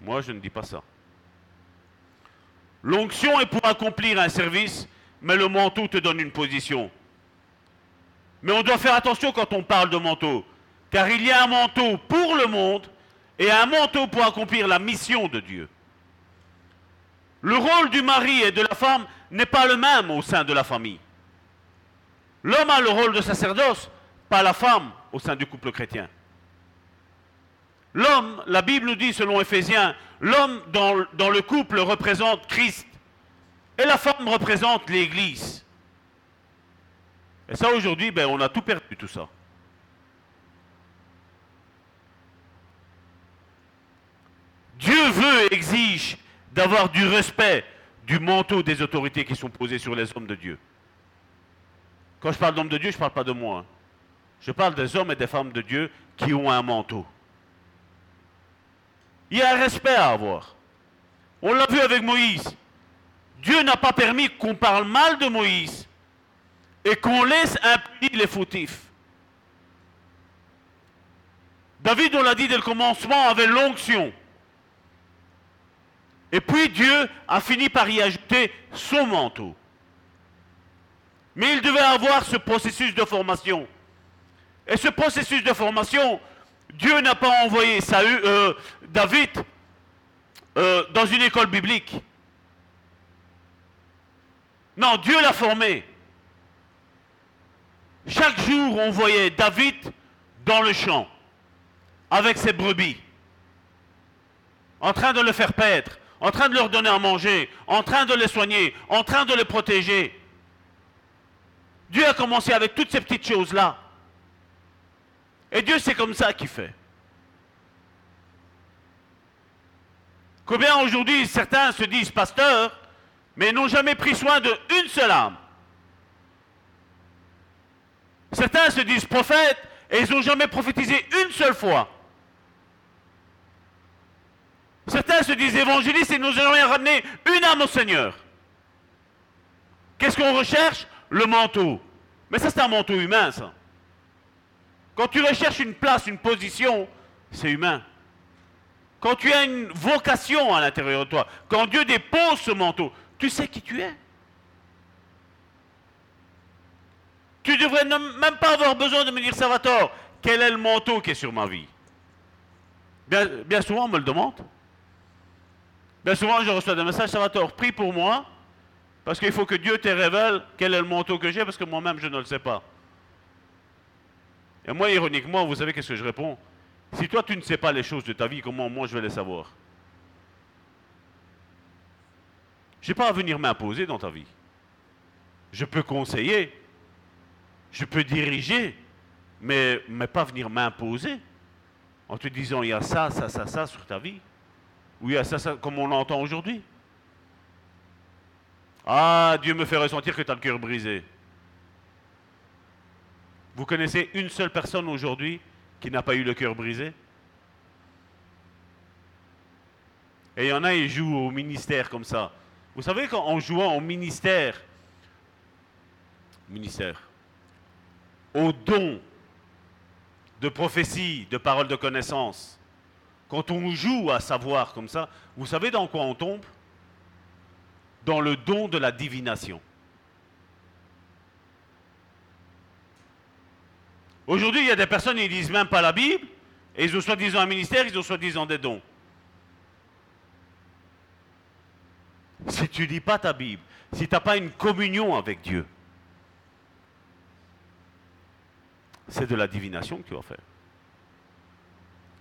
Moi, je ne dis pas ça. L'onction est pour accomplir un service, mais le manteau te donne une position. Mais on doit faire attention quand on parle de manteau, car il y a un manteau pour le monde et un manteau pour accomplir la mission de Dieu. Le rôle du mari et de la femme n'est pas le même au sein de la famille. L'homme a le rôle de sacerdoce, pas la femme au sein du couple chrétien. L'homme, la Bible nous dit selon Éphésiens, l'homme dans, dans, le couple représente Christ et la femme représente l'Église. Et ça aujourd'hui, ben, on a tout perdu tout ça. Dieu veut exige d'avoir du respect du manteau des autorités qui sont posées sur les hommes de Dieu. Quand je parle d'hommes de Dieu, je ne parle pas de moi. Hein. Je parle des hommes et des femmes de Dieu qui ont un manteau. Il y a un respect à avoir. On l'a vu avec Moïse. Dieu n'a pas permis qu'on parle mal de Moïse et qu'on laisse impunis les fautifs. David, on l'a dit dès le commencement, avait l'onction. Et puis Dieu a fini par y ajouter son manteau. Mais il devait avoir ce processus de formation. Et ce processus de formation, Dieu n'a pas envoyé euh, David euh, dans une école biblique. Non, Dieu l'a formé. Chaque jour, on voyait David dans le champ, avec ses brebis, en train de le faire paître, en train de leur donner à manger, en train de les soigner, en train de les protéger. Dieu a commencé avec toutes ces petites choses-là. Et Dieu, c'est comme ça qu'il fait. Combien aujourd'hui certains se disent pasteurs, mais n'ont jamais pris soin d'une seule âme Certains se disent prophètes et ils n'ont jamais prophétisé une seule fois. Certains se disent évangélistes et nous rien ramené une âme au Seigneur. Qu'est-ce qu'on recherche? Le manteau. Mais ça, c'est un manteau humain, ça. Quand tu recherches une place, une position, c'est humain. Quand tu as une vocation à l'intérieur de toi, quand Dieu dépose ce manteau, tu sais qui tu es. Tu devrais même pas avoir besoin de me dire, Salvatore, quel est le manteau qui est sur ma vie bien, souvent, on me le demande. Bien souvent, je reçois des messages, Salvatore, prie pour moi, parce qu'il faut que Dieu te révèle quel est le manteau que j'ai, parce que moi-même, je ne le sais pas. Et moi, ironiquement, vous savez qu'est-ce que je réponds? Si toi, tu ne sais pas les choses de ta vie, comment moi, je vais les savoir? Je n'ai pas à venir m'imposer dans ta vie. Je peux conseiller, je peux diriger, mais, mais pas venir m'imposer en te disant il y a ça, ça, ça, ça sur ta vie. Oui, ça, ça, comme on l'entend aujourd'hui. Ah, Dieu me fait ressentir que tu as le cœur brisé. Vous connaissez une seule personne aujourd'hui qui n'a pas eu le cœur brisé? Et il y en a, ils jouent au ministère comme ça. Vous savez qu'en jouant au ministère, ministère, au don de prophétie, de parole de connaissance, quand on joue à savoir comme ça, vous savez dans quoi on tombe? Dans le don de la divination. Aujourd'hui, il y a des personnes, ils lisent même pas la Bible, et ils ont soi-disant un ministère, ils ont soi-disant des dons. Si tu lis pas ta Bible, si tu n'as pas une communion avec Dieu, c'est de la divination que tu vas faire.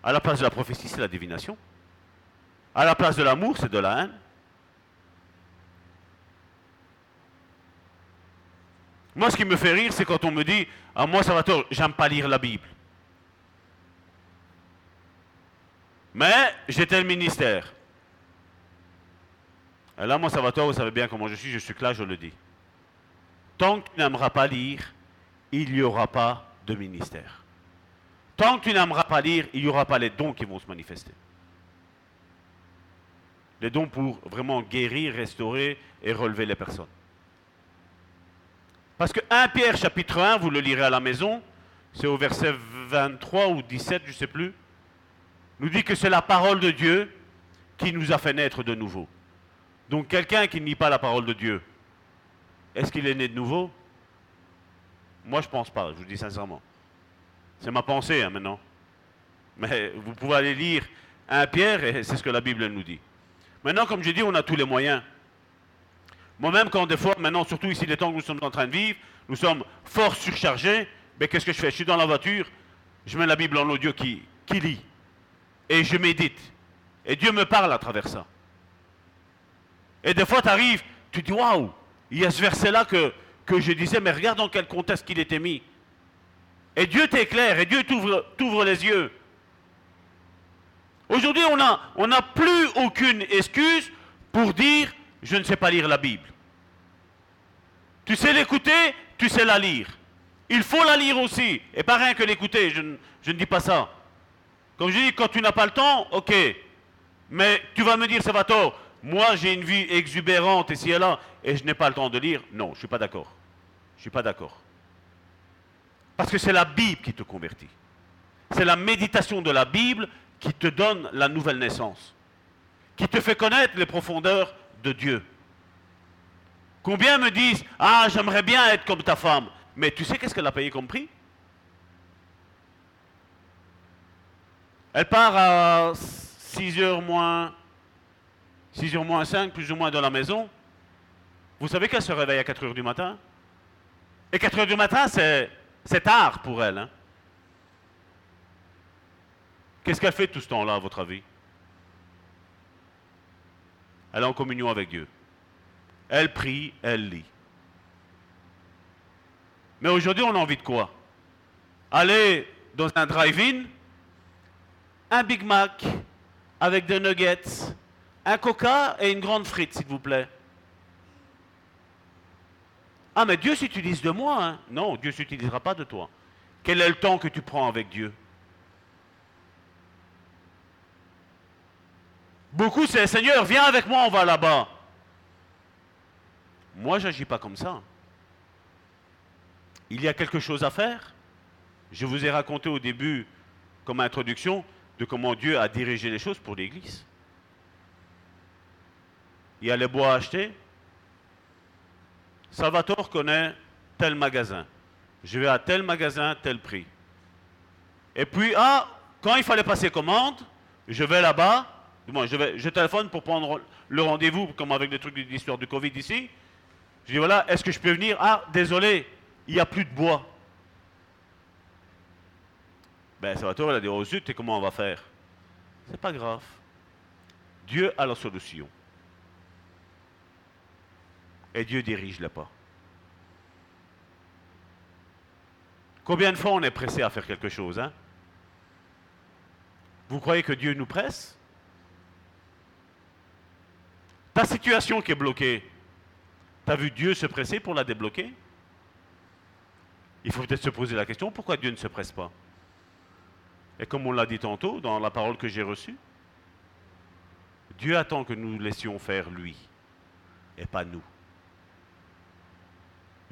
À la place de la prophétie, c'est la divination. À la place de l'amour, c'est de la haine. Moi, ce qui me fait rire, c'est quand on me dit Ah, moi, ça va tort, j'aime pas lire la Bible. Mais j'étais le ministère. Et là, moi, ça va tort, vous savez bien comment je suis, je suis là, je le dis. Tant que tu n'aimeras pas lire, il n'y aura pas de ministère. Tant que tu n'aimeras pas lire, il n'y aura pas les dons qui vont se manifester. Les dons pour vraiment guérir, restaurer et relever les personnes. Parce que 1 Pierre chapitre 1, vous le lirez à la maison, c'est au verset 23 ou 17, je ne sais plus, nous dit que c'est la parole de Dieu qui nous a fait naître de nouveau. Donc quelqu'un qui nie pas la parole de Dieu, est-ce qu'il est né de nouveau? Moi je ne pense pas, je vous dis sincèrement. C'est ma pensée hein, maintenant. Mais vous pouvez aller lire 1 Pierre et c'est ce que la Bible nous dit. Maintenant, comme je dis, on a tous les moyens. Moi-même, quand des fois, maintenant, surtout ici, les temps que nous sommes en train de vivre, nous sommes fort surchargés, mais qu'est-ce que je fais? Je suis dans la voiture, je mets la Bible en audio qui, qui lit. Et je médite. Et Dieu me parle à travers ça. Et des fois, tu arrives, tu dis, waouh, il y a ce verset-là que, je disais, mais regarde dans quel contexte qu'il était mis. Et Dieu t'éclaire, et Dieu t'ouvre les yeux. Aujourd'hui, on n'a plus aucune excuse pour dire je ne sais pas lire la Bible. Tu sais l'écouter, tu sais la lire. Il faut la lire aussi, et pas rien que l'écouter, je, je, ne dis pas ça. Comme je dis, quand tu n'as pas le temps, ok. Mais tu vas me dire, ça va tort, moi j'ai une vie exubérante ici et là, et je n'ai pas le temps de lire. Non, je ne suis pas d'accord. Je ne suis pas d'accord. Parce que c'est la Bible qui te convertit. C'est la méditation de la Bible qui te donne la nouvelle naissance, qui te fait connaître les profondeurs de Dieu. Combien me disent Ah, j'aimerais bien être comme ta femme, mais tu sais qu'est-ce qu'elle a payé comme prix? Elle part à 6 h moins 6 h moins 5, plus ou moins de la maison. Vous savez qu'elle se réveille à 4 h du matin? Et 4 h du matin, c'est tard pour elle. Hein? Qu'est-ce qu'elle fait tout ce temps-là, à votre avis? Elle est en communion avec Dieu. Elle prie, elle lit. Mais aujourd'hui, on a envie de quoi? Aller dans un drive-in, un Big Mac avec des nuggets, un coca et une grande frite, s'il vous plaît. Ah, mais Dieu s'utilise de moi. Hein? Non, Dieu ne s'utilisera pas de toi. Quel est le temps que tu prends avec Dieu? Beaucoup, c'est Seigneur, viens avec moi, on va là-bas. Moi, je n'agis pas comme ça. Il y a quelque chose à faire. Je vous ai raconté au début, comme introduction, de comment Dieu a dirigé les choses pour l'Église. Il y a les bois à acheter. Salvatore connaît tel magasin. Je vais à tel magasin, tel prix. Et puis, ah, quand il fallait passer commande, je vais là-bas, je, téléphone pour prendre le rendez-vous, comme avec des trucs d'histoire du Covid ici. Je dis voilà, est-ce que je peux venir? Ah, désolé, il n'y a plus de bois. Ben, Salvatore, il a dit oh zut, et comment on va faire? C'est pas grave. Dieu a la solution. Et Dieu dirige le pas. Combien de fois on est pressé à faire quelque chose hein? Vous croyez que Dieu nous presse? Ta situation qui est bloquée, tu as vu Dieu se presser pour la débloquer? Il faut peut-être se poser la question, pourquoi Dieu ne se presse pas? Et comme on l'a dit tantôt dans la parole que j'ai reçue, Dieu attend que nous laissions faire lui et pas nous.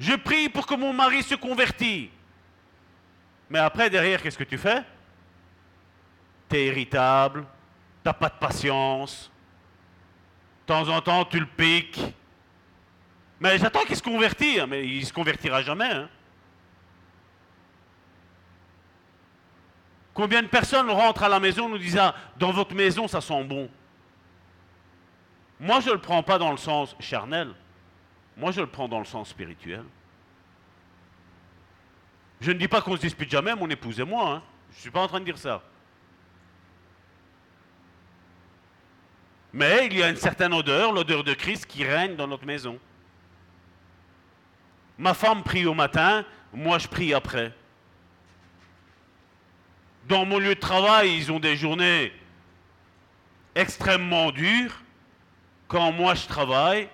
Je prie pour que mon mari se convertisse. Mais après, derrière, qu'est-ce que tu fais? Tu es irritable, t'as pas de patience. De temps en temps, tu le piques. Mais j'attends qu'il se convertisse, hein, mais il se convertira jamais. hein. Combien de personnes rentrent à la maison nous disant Dans votre maison, ça sent bon Moi, je ne le prends pas dans le sens charnel. Moi, je le prends dans le sens spirituel. Je ne dis pas qu'on se dispute jamais, mon épouse et moi. hein. Je ne suis pas en train de dire ça. Mais il y a une certaine odeur, l'odeur de Christ, qui règne dans notre maison. Ma femme prie au matin, moi je prie après. Dans mon lieu de travail, ils ont des journées extrêmement dures. Quand moi je travaille,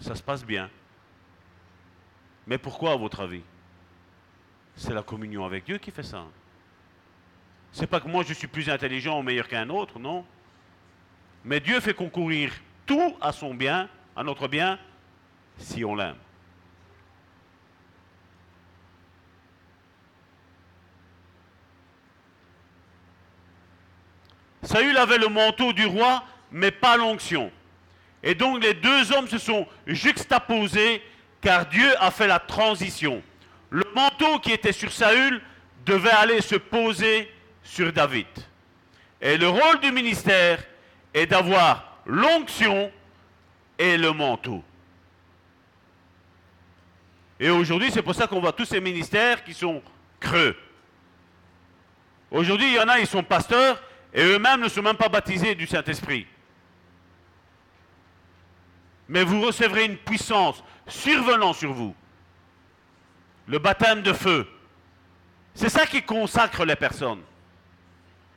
ça se passe bien. Mais pourquoi, à votre avis? C'est la communion avec Dieu qui fait ça. C'est pas que moi je suis plus intelligent ou meilleur qu'un autre, non. Mais Dieu fait concourir tout à son bien, à notre bien, si on l'aime. Saül avait le manteau du roi, mais pas l'onction. Et donc les deux hommes se sont juxtaposés, car Dieu a fait la transition. Le manteau qui était sur Saül devait aller se poser sur David. Et le rôle du ministère est d'avoir l'onction et le manteau. Et aujourd'hui, c'est pour ça qu'on voit tous ces ministères qui sont creux. Aujourd'hui, il y en a, ils sont pasteurs et eux-mêmes ne sont même pas baptisés du Saint-Esprit. Mais vous recevrez une puissance survenant sur vous. Le baptême de feu. C'est ça qui consacre les personnes.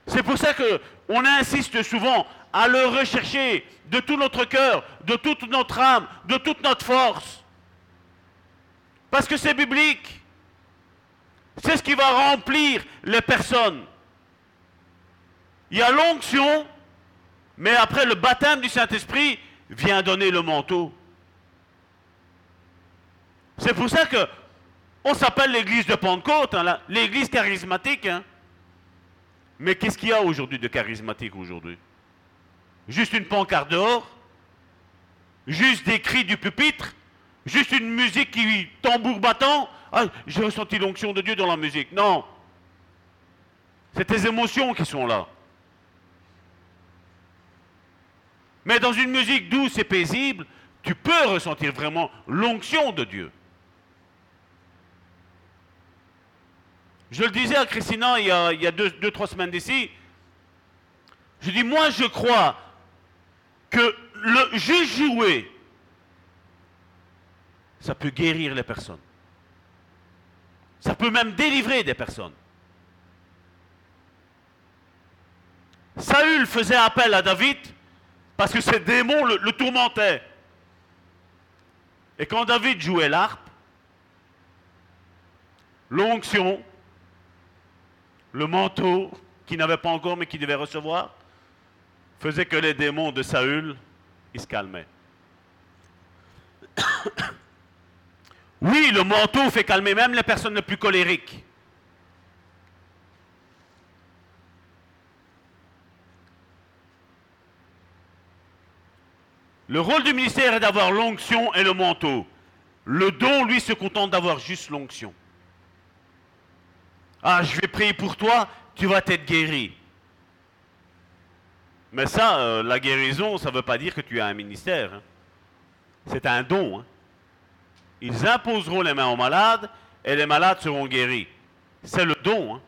C'est pour ça que on insiste souvent à le rechercher de tout notre cœur, de toute notre âme, de toute notre force. Parce que c'est biblique. C'est ce qui va remplir les personnes. Il y a l'onction, mais après le baptême du Saint-Esprit vient donner le manteau. C'est pour ça que on s'appelle l'église de Pentecôte, hein, l'église charismatique. hein. Mais qu'est-ce qu'il y a aujourd'hui de charismatique aujourd'hui? Juste une pancarte dehors? Juste des cris du pupitre? Juste une musique qui tambour battant? Ah, j'ai ressenti l'onction de Dieu dans la musique. Non. C'est tes émotions qui sont là. Mais dans une musique douce et paisible, tu peux ressentir vraiment l'onction de Dieu. Je le disais à Christina il y a, deux, deux, trois semaines d'ici. Je dis, moi je crois que le juste jouer, ça peut guérir les personnes. Ça peut même délivrer des personnes. Saül faisait appel à David parce que ses démons le, le tourmentaient. Et quand David jouait l'harpe, l'onction, le manteau qu'il n'avait pas encore mais qu'il devait recevoir, faisait que les démons de Saül, ils se calmaient. Oui, le manteau fait calmer même les personnes les plus colériques. Le rôle du ministère est d'avoir l'onction et le manteau. Le don, lui, se contente d'avoir juste l'onction. Ah, je vais prier pour toi, tu vas être guéri. Mais ça, euh, la guérison, ça ne veut pas dire que tu as un ministère. hein. C'est un don. hein. Ils imposeront les mains aux malades et les malades seront guéris. C'est le don. Hein.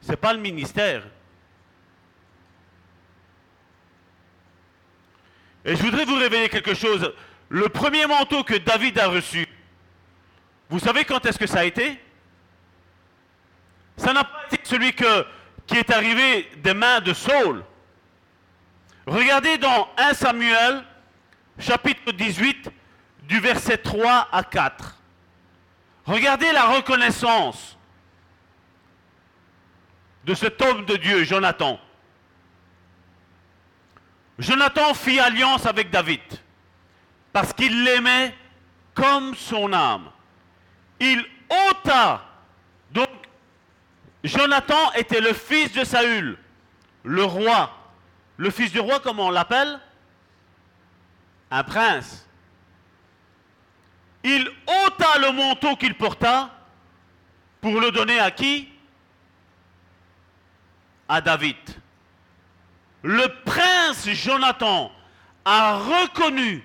Ce n'est pas le ministère. Et je voudrais vous révéler quelque chose. Le premier manteau que David a reçu, vous savez quand est-ce que ça a été? Ça n'a pas été celui qui est arrivé des mains de Saul. Regardez dans 1 Samuel, chapitre 18, du verset 3 à 4. Regardez la reconnaissance de cet homme de Dieu, Jonathan. Jonathan fit alliance avec David parce qu'il l'aimait comme son âme. Il ôta. Donc, Jonathan était le fils de Saül, le roi. Le fils du roi, comment on l'appelle? Un prince. Il ôta le manteau qu'il porta pour le donner à qui? À David. Le prince Jonathan a reconnu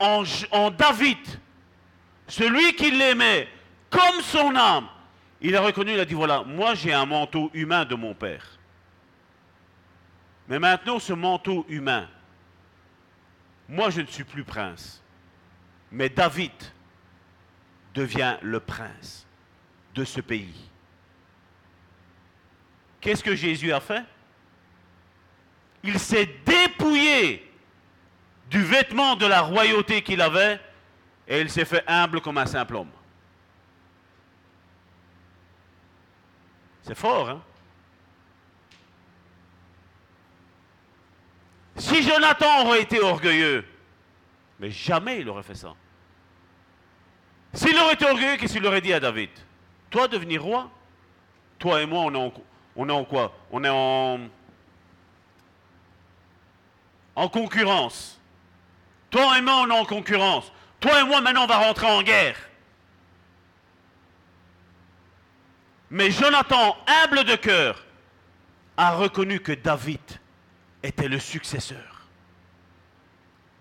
en, David celui qui l'aimait comme son âme. Il a reconnu, il a dit, voilà, moi j'ai un manteau humain de mon père. Mais maintenant, ce manteau humain, moi je ne suis plus prince. Mais David devient le prince de ce pays. Qu'est-ce que Jésus a fait? Il s'est dépouillé du vêtement de la royauté qu'il avait et il s'est fait humble comme un simple homme. C'est fort, hein? Si Jonathan aurait été orgueilleux, mais jamais il aurait fait ça. S'il aurait été orgueilleux, qu'est-ce qu'il aurait dit à David? Toi devenir roi? Toi et moi, on est en, on est en quoi? On est en, en concurrence. Toi et moi, on est en concurrence. Toi et moi, maintenant, on va rentrer en guerre. Mais Jonathan, humble de cœur, a reconnu que David était le successeur.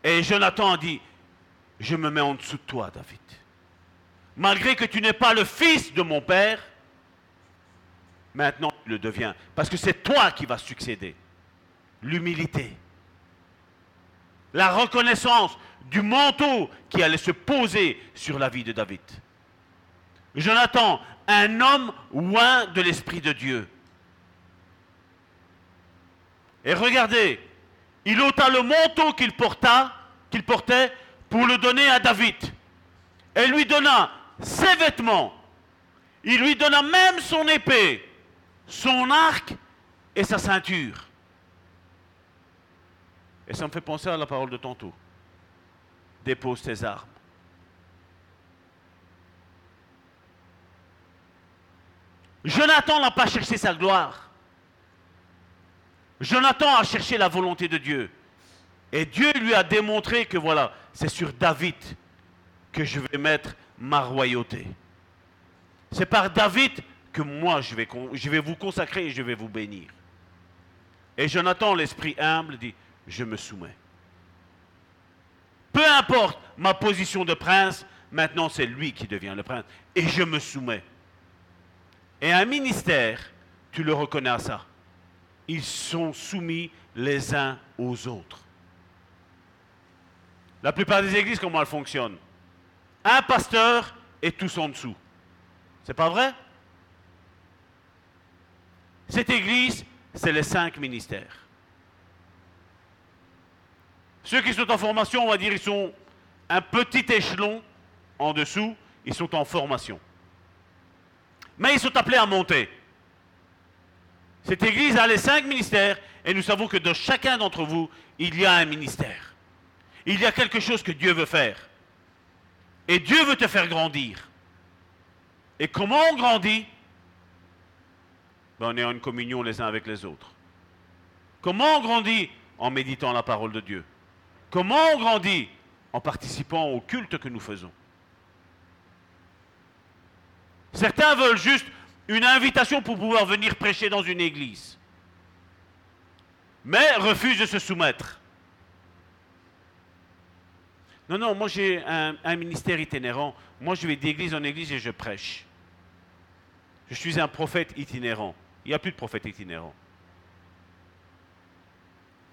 Et Jonathan a dit, je me mets en dessous de toi, David. Malgré que tu n'es pas le fils de mon père, maintenant tu le deviens. Parce que c'est toi qui vas succéder. L'humilité. La reconnaissance du manteau qui allait se poser sur la vie de David. Jonathan, un homme loin de l'Esprit de Dieu. Et regardez, il ôta le manteau qu'il qu'il portait, pour le donner à David. Et lui donna ses vêtements. Il lui donna même son épée, son arc et sa ceinture. Et ça me fait penser à la parole de tantôt. Dépose tes armes. Jonathan n'a pas cherché sa gloire. Jonathan a cherché la volonté de Dieu. Et Dieu lui a démontré que voilà, c'est sur David que je vais mettre ma royauté. C'est par David que moi je vais, je vais vous consacrer et je vais vous bénir. Et Jonathan, l'esprit humble, dit, je me soumets. Peu importe ma position de prince, maintenant c'est lui qui devient le prince. Et je me soumets. Et un ministère, tu le reconnais à ça. Ils sont soumis les uns aux autres. La plupart des églises, comment elles fonctionnent? Un pasteur et tous en dessous. C'est pas vrai? Cette église, c'est les cinq ministères. Ceux qui sont en formation, on va dire, ils sont un petit échelon en dessous, ils sont en formation. Mais ils sont appelés à monter. Cette église a les cinq ministères et nous savons que dans chacun d'entre vous, il y a un ministère. Il y a quelque chose que Dieu veut faire. Et Dieu veut te faire grandir. Et comment on grandit? Ben, en une communion les uns avec les autres. Comment on grandit? En méditant la parole de Dieu. Comment on grandit En participant au culte que nous faisons. Certains veulent juste une invitation pour pouvoir venir prêcher dans une église, mais refusent de se soumettre. Non, non, moi j'ai un, ministère itinérant. Moi je vais d'église en église et je prêche. Je suis un prophète itinérant. Il n'y a plus de prophète itinérant.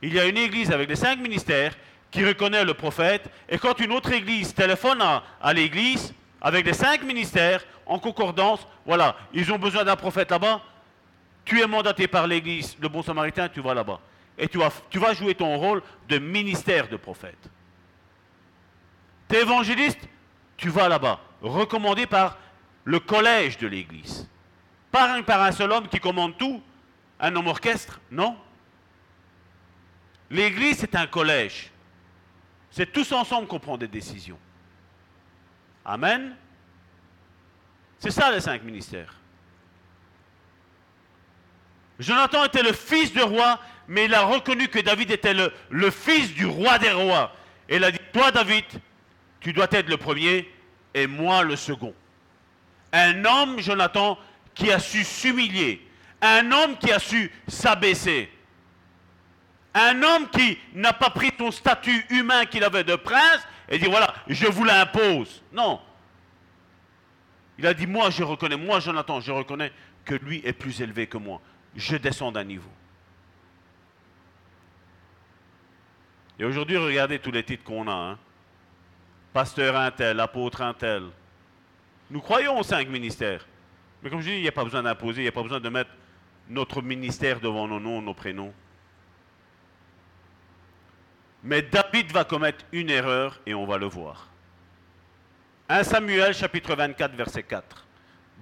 Il y a une église avec les cinq ministères qui reconnaît le prophète, et quand une autre église téléphone à l'église, avec les cinq ministères, en concordance, voilà, ils ont besoin d'un prophète là-bas, tu es mandaté par l'Église, le bon samaritain, tu vas là-bas. Et tu vas, jouer ton rôle de ministère de prophète. Tu es évangéliste, tu vas là-bas, recommandé par le collège de l'Église. Pas par un seul homme qui commande tout, un homme orchestre, non. L'Église, c'est un collège. C'est tous ensemble qu'on prend des décisions. Amen. C'est ça les cinq ministères. Jonathan était le fils de roi, mais il a reconnu que David était le, le fils du roi des rois. Et il a dit, toi David, tu dois être le premier et moi le second. Un homme, Jonathan, qui a su s'humilier. Un homme qui a su s'abaisser. Un homme qui n'a pas pris ton statut humain qu'il avait de prince et dit voilà, je vous l'impose. Non. Il a dit moi je reconnais, moi Jonathan, je reconnais que lui est plus élevé que moi. Je descends d'un niveau. Et aujourd'hui, regardez tous les titres qu'on a. Hein. Pasteur un tel, apôtre un tel. Nous croyons aux cinq ministères. Mais comme je dis, il n'y a pas besoin d'imposer, il n'y a pas besoin de mettre notre ministère devant nos noms, nos prénoms. Mais David va commettre une erreur et on va le voir. 1 Samuel chapitre 24 verset 4.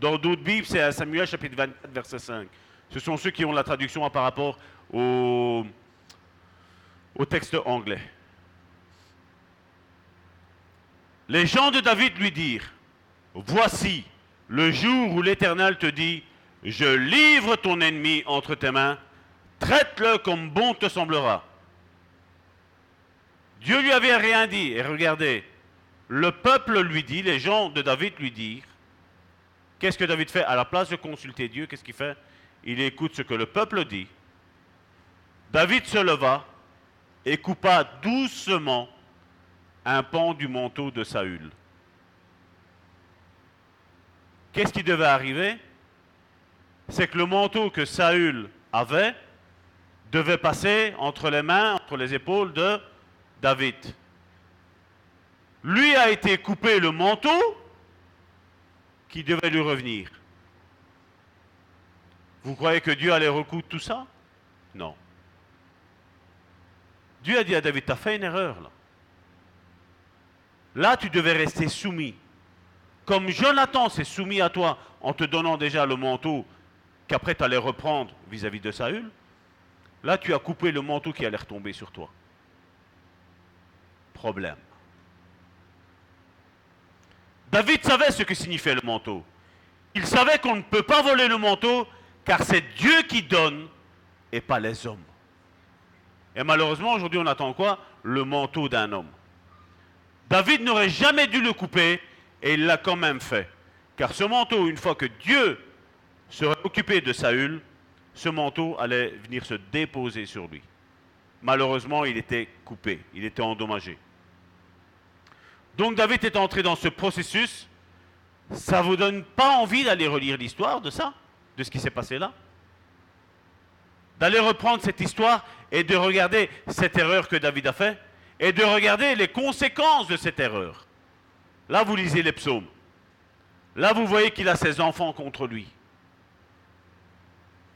Dans d'autres Bibles, c'est 1 Samuel chapitre 24 verset 5. Ce sont ceux qui ont la traduction par rapport au, au texte anglais. Les gens de David lui dirent, Voici le jour où l'Éternel te dit, Je livre ton ennemi entre tes mains, traite-le comme bon te semblera. Dieu lui avait rien dit, et regardez, le peuple lui dit, les gens de David lui dirent, qu'est-ce que David fait? À la place de consulter Dieu, qu'est-ce qu'il fait? Il écoute ce que le peuple dit. David se leva et coupa doucement un pan du manteau de Saül. Qu'est-ce qui devait arriver? C'est que le manteau que Saül avait devait passer entre les mains, entre les épaules de David. Lui a été coupé le manteau qui devait lui revenir. Vous croyez que Dieu allait recoudre tout ça? Non. Dieu a dit à David, tu as fait une erreur là. Là, tu devais rester soumis. Comme Jonathan s'est soumis à toi en te donnant déjà le manteau qu'après tu allais reprendre vis-à-vis de Saül, là tu as coupé le manteau qui allait retomber sur toi. David savait ce que signifiait le manteau. Il savait qu'on ne peut pas voler le manteau car c'est Dieu qui donne et pas les hommes. Et malheureusement, aujourd'hui, on attend quoi? Le manteau d'un homme. David n'aurait jamais dû le couper et il l'a quand même fait. Car ce manteau, une fois que Dieu serait occupé de Saül, ce manteau allait venir se déposer sur lui. Malheureusement, il était coupé, il était endommagé. Donc David est entré dans ce processus. Ça ne vous donne pas envie d'aller relire l'histoire de ça, de ce qui s'est passé là? D'aller reprendre cette histoire et de regarder cette erreur que David a faite et de regarder les conséquences de cette erreur. Là, vous lisez les psaumes. Là, vous voyez qu'il a ses enfants contre lui.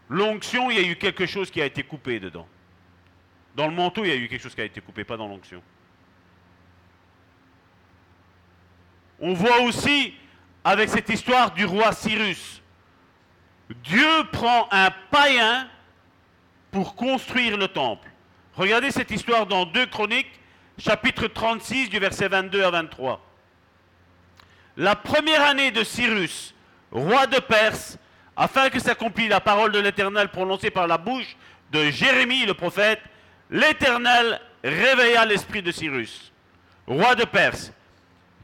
L'onction, il y a eu quelque chose qui a été coupé dedans. Dans le manteau, il y a eu quelque chose qui a été coupé, pas dans l'onction. On voit aussi, avec cette histoire du roi Cyrus, Dieu prend un païen pour construire le temple. Regardez cette histoire dans 2 Chroniques, chapitre 36, du verset 22 à 23 la première année de Cyrus, roi de Perse, afin que s'accomplisse la parole de l'Éternel prononcée par la bouche de Jérémie le prophète, l'Éternel réveilla l'esprit de Cyrus, roi de Perse,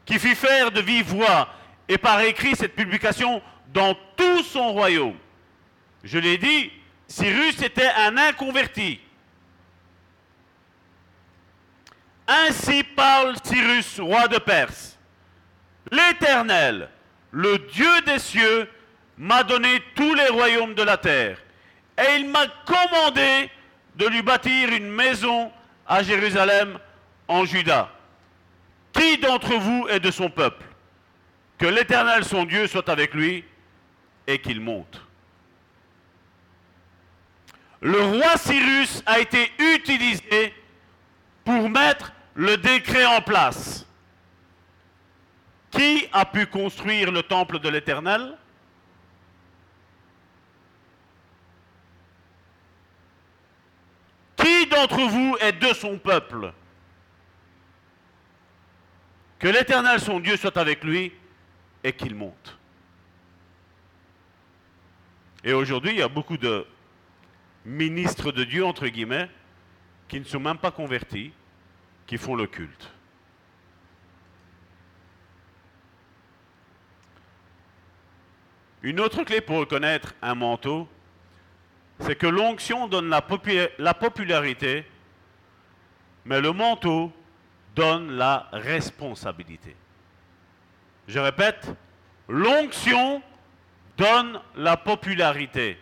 qui fit faire de vive voix et par écrit cette publication dans tout son royaume. Je l'ai dit, Cyrus était un inconverti. Ainsi parle Cyrus, roi de Perse. L'Éternel, le Dieu des cieux, m'a donné tous les royaumes de la terre. Et il m'a commandé de lui bâtir une maison à Jérusalem, en Juda. Qui d'entre vous est de son peuple Que l'Éternel, son Dieu, soit avec lui et qu'il monte. Le roi Cyrus a été utilisé pour mettre le décret en place. Qui a pu construire le temple de l'Éternel? Qui d'entre vous est de son peuple, que l'Éternel son Dieu soit avec lui et qu'il monte. Et aujourd'hui, il y a beaucoup de ministres de Dieu, entre guillemets, qui ne sont même pas convertis, qui font le culte. Une autre clé pour reconnaître un manteau, c'est que l'onction donne la, popu- la popularité, mais le manteau donne la responsabilité. Je répète, l'onction donne la popularité,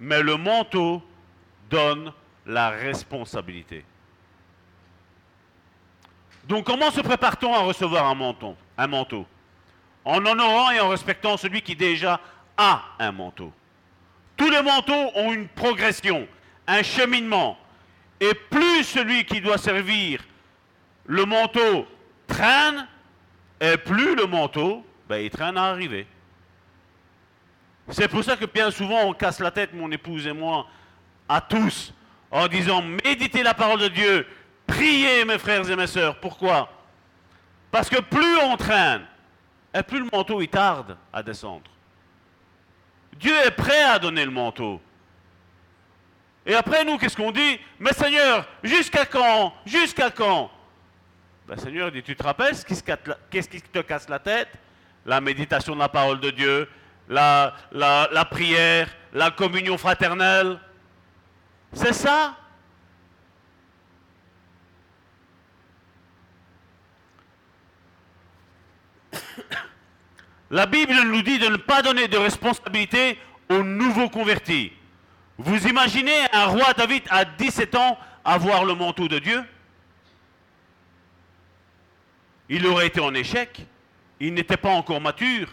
mais le manteau donne la responsabilité. Donc comment se prépare-t-on à recevoir un manteau, En honorant et en respectant celui qui déjà a un manteau. Tous les manteaux ont une progression, un cheminement. Et plus celui qui doit servir le manteau traîne, et plus le manteau, ben, il traîne à arriver. C'est pour ça que bien souvent on casse la tête, mon épouse et moi, à tous, en disant méditez la parole de Dieu, priez mes frères et mes sœurs. Pourquoi? Parce que plus on traîne, et plus le manteau il tarde à descendre. Dieu est prêt à donner le manteau. Et après, nous, qu'est-ce qu'on dit? Mais Seigneur, jusqu'à quand? Jusqu'à quand? Ben, Seigneur dit, tu te rappelles ce qui qu'est-ce qui te casse la tête? La méditation de la parole de Dieu, la- la prière, la communion fraternelle. C'est ça? La Bible nous dit de ne pas donner de responsabilité aux nouveaux convertis. Vous imaginez un roi David à 17 ans avoir le manteau de Dieu? Il aurait été en échec. Il n'était pas encore mature.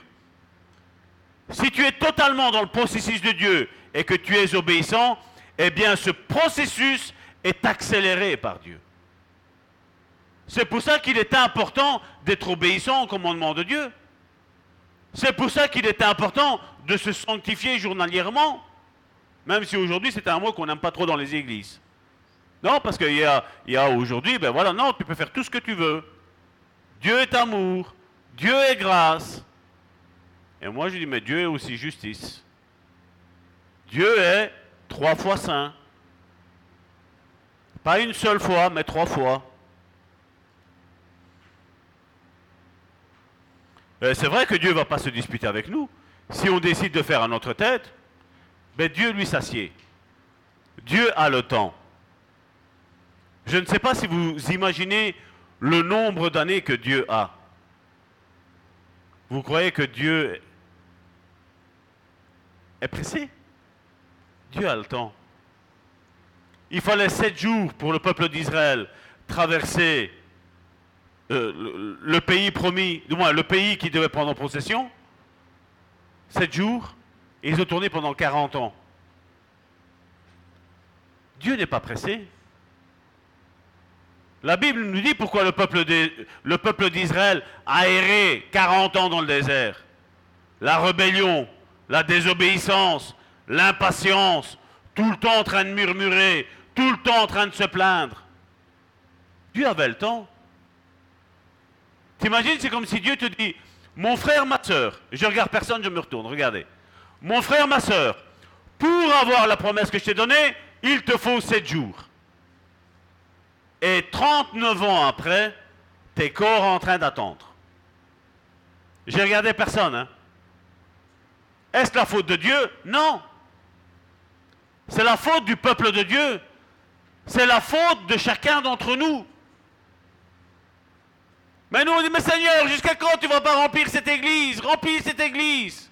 Si tu es totalement dans le processus de Dieu et que tu es obéissant, eh bien ce processus est accéléré par Dieu. C'est pour ça qu'il est important d'être obéissant au commandement de Dieu. C'est pour ça qu'il est important de se sanctifier journalièrement, même si aujourd'hui c'est un mot qu'on n'aime pas trop dans les églises. Non, parce qu'il y a, a aujourd'hui, ben voilà, non, tu peux faire tout ce que tu veux. Dieu est amour, Dieu est grâce. Et moi je dis, mais Dieu est aussi justice. Dieu est trois fois saint. Pas une seule fois, mais trois fois. C'est vrai que Dieu ne va pas se disputer avec nous. Si on décide de faire à notre tête, ben Dieu lui s'assied. Dieu a le temps. Je ne sais pas si vous imaginez le nombre d'années que Dieu a. Vous croyez que Dieu est pressé Dieu a le temps. Il fallait sept jours pour le peuple d'Israël traverser euh, le, pays promis, du moins le pays qui devait prendre en possession. Sept jours, et ils ont tourné pendant 40 ans. Dieu n'est pas pressé. La Bible nous dit pourquoi le peuple d'Israël a erré 40 ans dans le désert. La rébellion, la désobéissance, l'impatience, tout le temps en train de murmurer, tout le temps en train de se plaindre. Dieu avait le temps. T'imagines, c'est comme si Dieu te dit, mon frère, ma soeur, je regarde personne, je me retourne, regardez. Mon frère, ma soeur, pour avoir la promesse que je t'ai donnée, il te faut sept jours. Et 39 ans après, t'es corps en train d'attendre. J'ai regardé personne. Hein. Est-ce la faute de Dieu? Non. C'est la faute du peuple de Dieu. C'est la faute de chacun d'entre nous. Mais nous on dit, mais Seigneur, jusqu'à quand tu vas pas remplir cette église? Remplis cette église.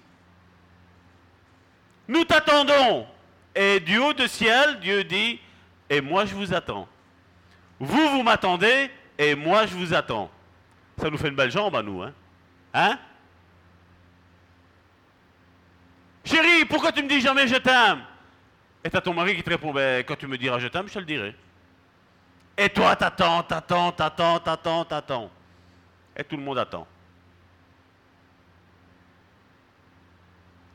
Nous t'attendons. Et du haut de ciel, Dieu dit, et moi je vous attends. Vous, vous m'attendez, et moi je vous attends. Ça nous fait une belle jambe à nous, hein Hein? Chérie, pourquoi tu me dis jamais je t'aime? Et t'as ton mari qui te répond, ben, quand tu me diras je t'aime, je te le dirai. Et toi, t'attends, t'attends, t'attends, t'attends, t'attends. Et tout le monde attend.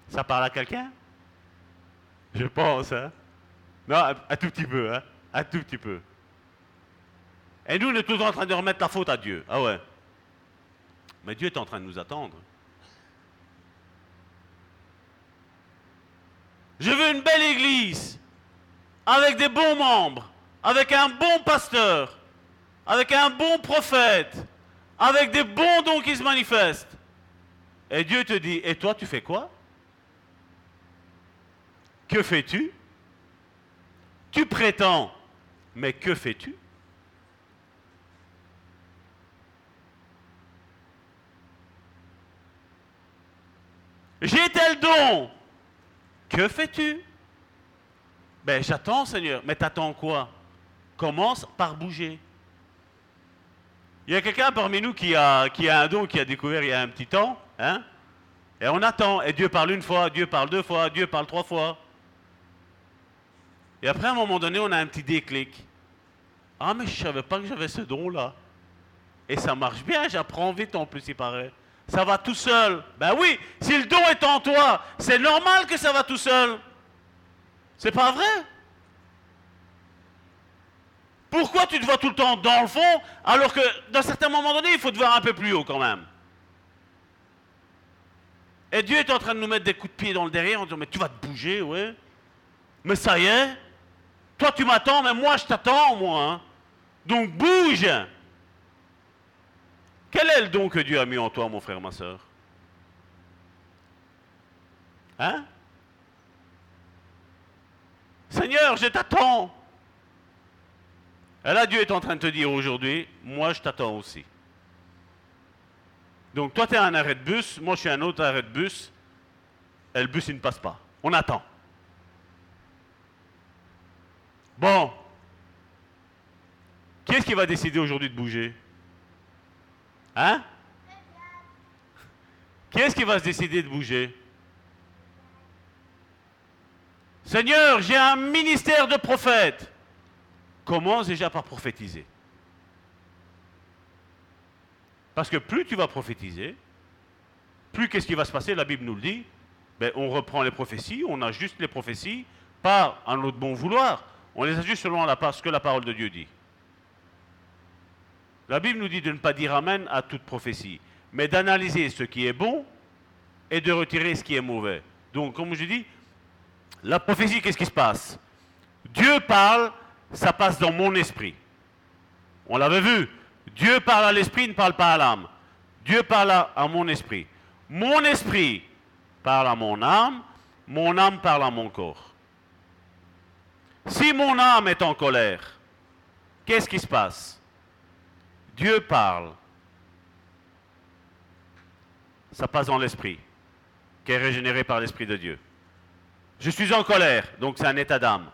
Ça parle à quelqu'un? Je pense, hein Non, un, tout petit peu, hein Un tout petit peu. Et nous, on est toujours en train de remettre la faute à Dieu. Ah ouais. Mais Dieu est en train de nous attendre. Je veux une belle église, avec des bons membres, avec un bon pasteur, avec un bon prophète, avec des bons dons qui se manifestent. Et Dieu te dit, et toi tu fais quoi? Que fais-tu? Tu prétends, mais que fais-tu? J'ai tel don. Que fais-tu? Ben j'attends Seigneur. Mais t'attends quoi? Commence par bouger. Il y a quelqu'un parmi nous qui a, un don, qui a découvert il y a un petit temps, hein? Et on attend. Et Dieu parle une fois, Dieu parle deux fois, Dieu parle trois fois. Et après, à un moment donné, on a un petit déclic. Ah, mais je savais pas que j'avais ce don-là. Et ça marche bien, j'apprends vite en plus, il paraît. Ça va tout seul. Ben oui, si le don est en toi, c'est normal que ça va tout seul. C'est pas vrai? Pourquoi tu te vois tout le temps dans le fond, alors que d'un certain moment donné, il faut te voir un peu plus haut quand même? Et Dieu est en train de nous mettre des coups de pied dans le derrière en disant, mais tu vas te bouger, ouais. Mais ça y est, toi tu m'attends, mais moi je t'attends, moi. Hein. Donc bouge quel est le don que Dieu a mis en toi, mon frère, ma soeur Hein? Seigneur, je t'attends. Et là, Dieu est en train de te dire aujourd'hui, moi, je t'attends aussi. Donc, toi, tu es un arrêt de bus, moi, je suis un autre arrêt de bus, et le bus, il ne passe pas. On attend. Bon. Qui est-ce qui va décider aujourd'hui de bouger? Hein? Qui est-ce qui va se décider de bouger? Seigneur, j'ai un ministère de prophète. Commence déjà par prophétiser? Parce que plus tu vas prophétiser, plus qu'est-ce qui va se passer? La Bible nous le dit. Ben, on reprend les prophéties, on ajuste les prophéties, pas en notre bon vouloir. On les ajuste selon la, ce que la parole de Dieu dit. La Bible nous dit de ne pas dire Amen à toute prophétie, mais d'analyser ce qui est bon et de retirer ce qui est mauvais. Donc, comme je dis, la prophétie, qu'est-ce qui se passe? Dieu parle, ça passe dans mon esprit. On l'avait vu. Dieu parle à l'esprit, ne parle pas à l'âme. Dieu parle à, mon esprit. Mon esprit parle à mon âme, mon âme parle à mon corps. Si mon âme est en colère, qu'est-ce qui se passe? Dieu parle. Ça passe dans l'esprit, qui est régénéré par l'esprit de Dieu. Je suis en colère, donc c'est un état d'âme.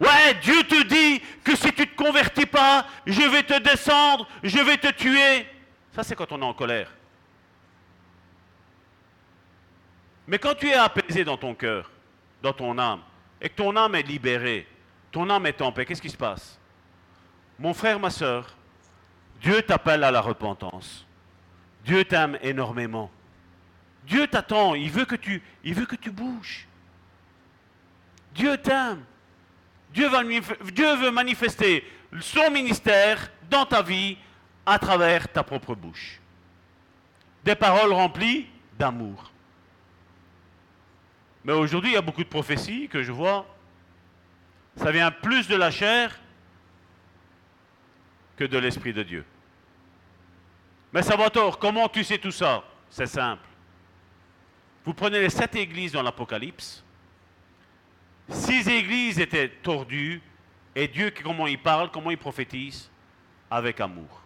Ouais, Dieu te dit que si tu ne te convertis pas, je vais te descendre, je vais te tuer. Ça, c'est quand on est en colère. Mais quand tu es apaisé dans ton cœur, dans ton âme, et que ton âme est libérée, ton âme est en paix, qu'est-ce qui se passe? Mon frère, ma soeur, Dieu t'appelle à la repentance. Dieu t'aime énormément. Dieu t'attend, il veut que tu, bouges. Dieu t'aime. Dieu, Dieu veut manifester son ministère dans ta vie à travers ta propre bouche. Des paroles remplies d'amour. Mais aujourd'hui, il y a beaucoup de prophéties que je vois. Ça vient plus de la chair que de l'Esprit de Dieu. Mais Salvatore, comment tu sais tout ça? C'est simple. Vous prenez les sept églises dans l'Apocalypse. Six églises étaient tordues et Dieu, comment il parle, comment il prophétise? Avec amour.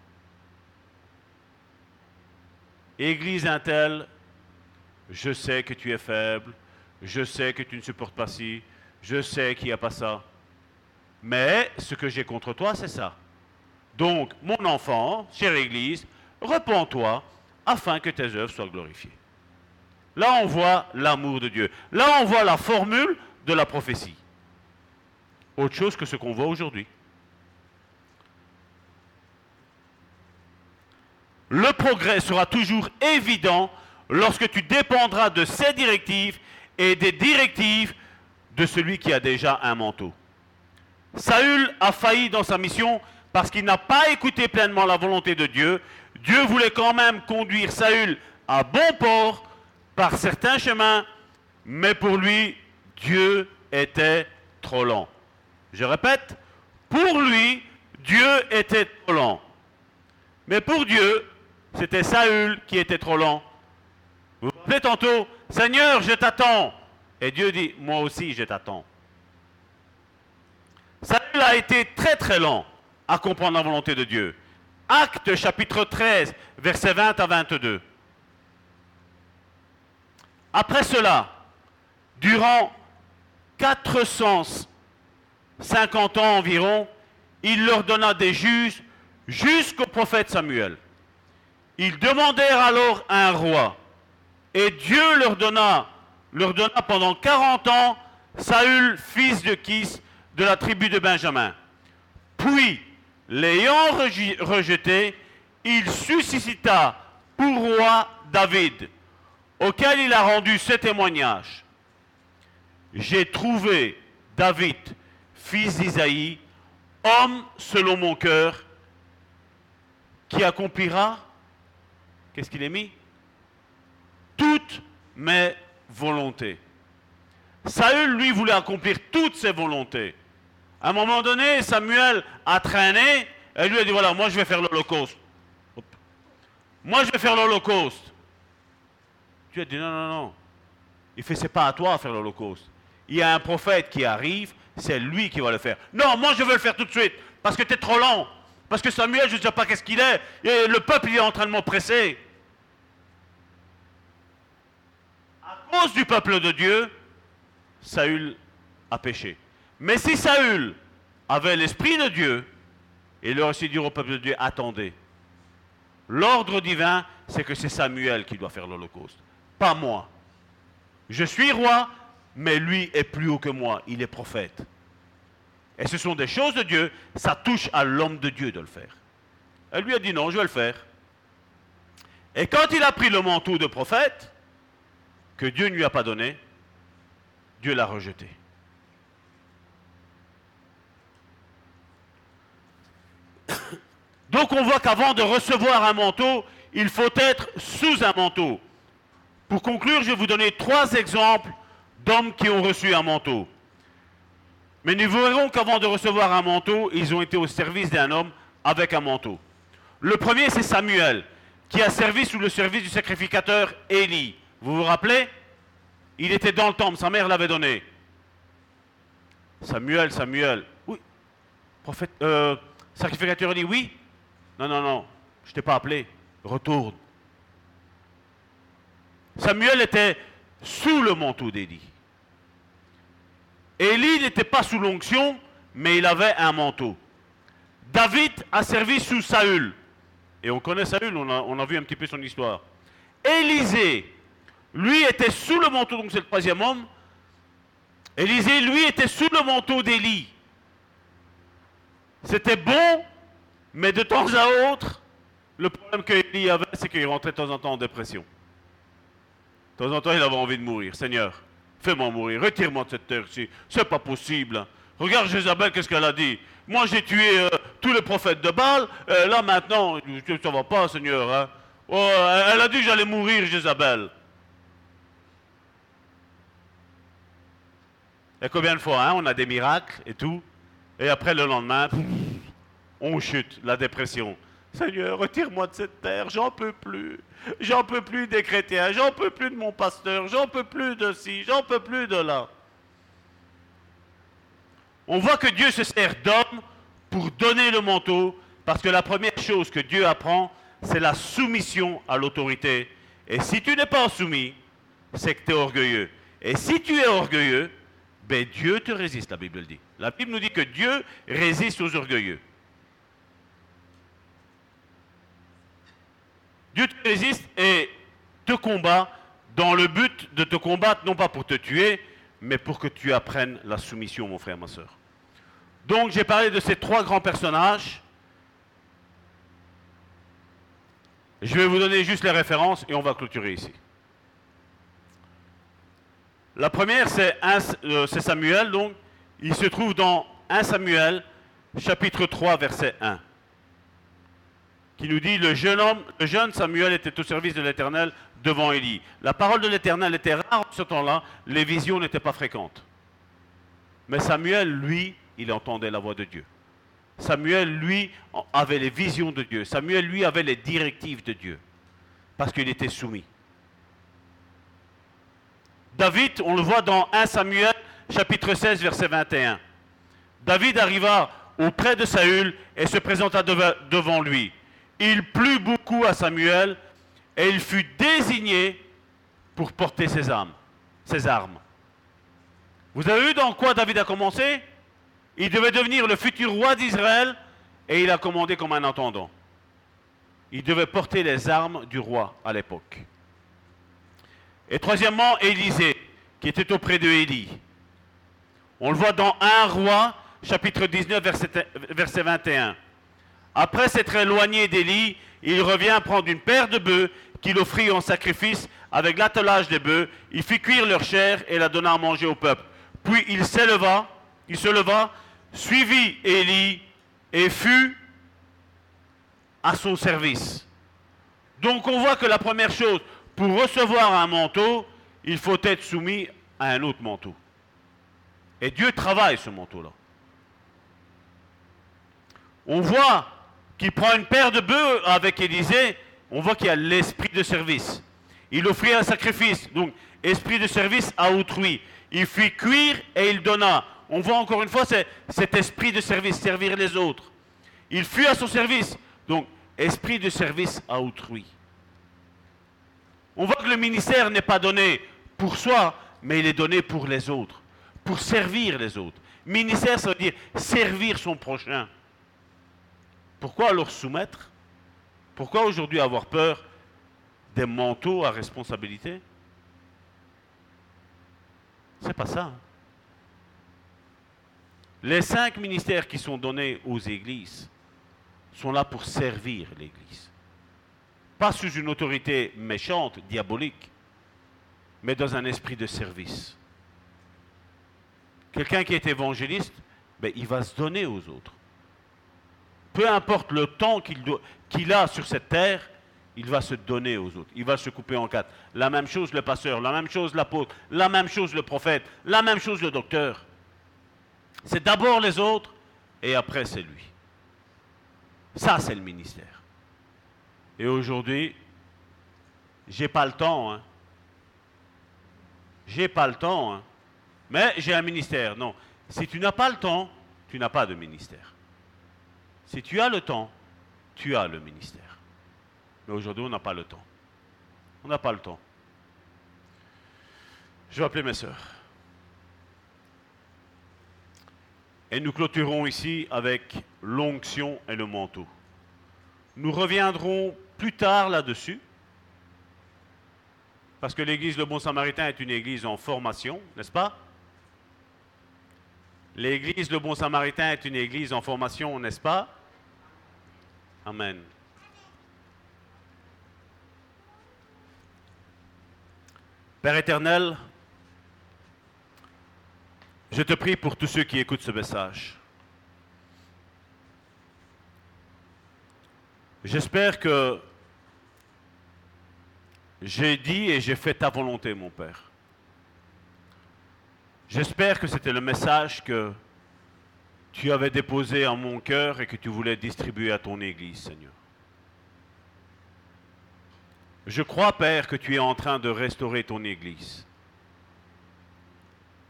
Église Intel, je sais que tu es faible, je sais que tu ne supportes pas ci, je sais qu'il n'y a pas ça. Mais ce que j'ai contre toi, c'est ça. Donc, mon enfant, chère Église, repens-toi afin que tes œuvres soient glorifiées. Là, on voit l'amour de Dieu. Là, on voit la formule de la prophétie. Autre chose que ce qu'on voit aujourd'hui. Le progrès sera toujours évident lorsque tu dépendras de ces directives et des directives de celui qui a déjà un manteau. Saül a failli dans sa mission parce qu'il n'a pas écouté pleinement la volonté de Dieu. Dieu voulait quand même conduire Saül à bon port par certains chemins, mais pour lui, Dieu était trop lent. Je répète, pour lui, Dieu était trop lent. Mais pour Dieu, c'était Saül qui était trop lent. Vous vous rappelez tantôt, Seigneur, je t'attends. Et Dieu dit, moi aussi, je t'attends. Saül a été très très lent à comprendre la volonté de Dieu. Acte chapitre 13, versets 20 à 22. Après cela, durant 450 ans environ, il leur donna des juges jusqu'au prophète Samuel. Ils demandèrent alors un roi. Et Dieu leur donna, leur donna pendant 40 ans Saül, fils de Kis, de la tribu de Benjamin. Puis, l'ayant rejeté, il suscita pour roi David, auquel il a rendu ce témoignage. J'ai trouvé David, fils d'Isaïe, homme selon mon cœur, qui accomplira, qu'est-ce qu'il est mis? Toutes mes volontés. Saül, lui, voulait accomplir toutes ses volontés. À un moment donné, Samuel a traîné et lui a dit, voilà, moi je vais faire l'Holocauste. Moi je vais faire l'Holocauste. Dieu a dit, non, non, non. Il fait, c'est pas à toi de faire l'Holocauste. Il y a un prophète qui arrive, c'est lui qui va le faire. Non, moi je veux le faire tout de suite, parce que tu es trop lent. Parce que Samuel, je ne sais pas qu'est-ce qu'il est. Et le peuple, il est en train de m'oppresser. À cause du peuple de Dieu, Saül a péché. Mais si Saül avait l'esprit de Dieu, il aurait aussi dit au peuple de Dieu, attendez. L'ordre divin, c'est que c'est Samuel qui doit faire l'Holocauste, pas moi. Je suis roi, mais lui est plus haut que moi, il est prophète. Et ce sont des choses de Dieu, ça touche à l'homme de Dieu de le faire. Elle lui a dit non, je vais le faire. Et quand il a pris le manteau de prophète, que Dieu ne lui a pas donné, Dieu l'a rejeté. Donc on voit qu'avant de recevoir un manteau, il faut être sous un manteau. Pour conclure, je vais vous donner trois exemples d'hommes qui ont reçu un manteau. Mais nous verrons qu'avant de recevoir un manteau, ils ont été au service d'un homme avec un manteau. Le premier, c'est Samuel, qui a servi sous le service du sacrificateur Élie. Vous vous rappelez? Il était dans le temple, sa mère l'avait donné. Samuel, Samuel. Oui. Euh, sacrificateur Élie, oui. Non, non, non, je t'ai pas appelé. Retourne. Samuel était sous le manteau d'Élie. Élie n'était pas sous l'onction, mais il avait un manteau. David a servi sous Saül. Et on connaît Saül, on a, on a vu un petit peu son histoire. Élisée, lui était sous le manteau, donc c'est le troisième homme. Élisée, lui, était sous le manteau d'Élie. C'était bon, mais de temps à autre, le problème qu'Élie avait, c'est qu'il rentrait de temps en temps en dépression. De temps en temps, il avait envie de mourir. Seigneur, fais-moi mourir, retire-moi de cette terre-ci. C'est pas possible. Regarde Jézabel, qu'est-ce qu'elle a dit? Moi, j'ai tué euh, tous les prophètes de Baal. Euh, là, maintenant, ça va pas, Seigneur. Hein? Oh, elle a dit que j'allais mourir, Jézabel. Et combien de fois, hein, on a des miracles et tout, et après le lendemain, on chute, la dépression. Seigneur, retire-moi de cette terre, j'en peux plus. J'en peux plus des chrétiens, j'en peux plus de mon pasteur, j'en peux plus de ci, j'en peux plus de là. On voit que Dieu se sert d'homme pour donner le manteau, parce que la première chose que Dieu apprend, c'est la soumission à l'autorité. Et si tu n'es pas soumis, c'est que tu es orgueilleux. Et si tu es orgueilleux, ben Dieu te résiste, la Bible dit. La Bible nous dit que Dieu résiste aux orgueilleux. Dieu te résiste et te combat dans le but de te combattre, non pas pour te tuer, mais pour que tu apprennes la soumission, mon frère, ma soeur. Donc j'ai parlé de ces trois grands personnages. Je vais vous donner juste les références et on va clôturer ici. La première, c'est euh, Samuel, donc. Il se trouve dans 1 Samuel, chapitre 3, verset 1, qui nous dit, le jeune homme, le jeune Samuel était au service de l'Éternel devant Élie. La parole de l'Éternel était rare en ce temps-là, les visions n'étaient pas fréquentes. Mais Samuel, lui, il entendait la voix de Dieu. Samuel, lui, avait les visions de Dieu. Samuel, lui, avait les directives de Dieu. Parce qu'il était soumis. David, on le voit dans 1 Samuel, chapitre 16, verset 21. David arriva auprès de Saül et se présenta devant lui. Il plut beaucoup à Samuel et il fut désigné pour porter ses armes. Ses armes. Vous avez vu dans quoi David a commencé? Il devait devenir le futur roi d'Israël et il a commandé comme un entendant. Il devait porter les armes du roi à l'époque. Et troisièmement, Élisée, qui était auprès de Élie. On le voit dans 1 roi, chapitre 19, verset, verset 21. Après s'être éloigné d'Élie, il revient prendre une paire de bœufs qu'il offrit en sacrifice avec l'attelage des bœufs. Il fit cuire leur chair et la donna à manger au peuple. Puis il s'éleva, il se leva, suivit Élie et fut à son service. Donc on voit que la première chose, pour recevoir un manteau, il faut être soumis à un autre manteau. Et Dieu travaille ce manteau-là. On voit qu'il prend une paire de bœufs avec Élisée, on voit qu'il y a l'esprit de service. Il offrit un sacrifice, donc esprit de service à autrui. Il fit cuire et il donna. On voit encore une fois cet esprit de service, servir les autres. Il fut à son service, donc esprit de service à autrui. On voit que le ministère n'est pas donné pour soi, mais il est donné pour les autres, pour servir les autres. Ministère, ça veut dire servir son prochain. Pourquoi alors soumettre? Pourquoi aujourd'hui avoir peur des manteaux à responsabilité? C'est pas ça. Hein. Les cinq ministères qui sont donnés aux églises sont là pour servir l'église pas sous une autorité méchante, diabolique, mais dans un esprit de service. Quelqu'un qui est évangéliste, ben, il va se donner aux autres. Peu importe le temps qu'il a sur cette terre, il va se donner aux autres. Il va se couper en quatre. La même chose le pasteur, la même chose l'apôtre, la même chose le prophète, la même chose le docteur. C'est d'abord les autres et après c'est lui. Ça, c'est le ministère. Et aujourd'hui, j'ai pas le temps. Hein. J'ai pas le temps. Hein. Mais j'ai un ministère. Non. Si tu n'as pas le temps, tu n'as pas de ministère. Si tu as le temps, tu as le ministère. Mais aujourd'hui, on n'a pas le temps. On n'a pas le temps. Je vais appeler mes sœurs. Et nous clôturons ici avec l'onction et le manteau. Nous reviendrons plus tard là-dessus, parce que l'église Le Bon Samaritain est une église en formation, n'est-ce pas? L'église Le Bon Samaritain est une église en formation, n'est-ce pas? Amen. Père éternel, je te prie pour tous ceux qui écoutent ce message. J'espère que j'ai dit et j'ai fait ta volonté, mon Père. J'espère que c'était le message que tu avais déposé en mon cœur et que tu voulais distribuer à ton Église, Seigneur. Je crois, Père, que tu es en train de restaurer ton Église.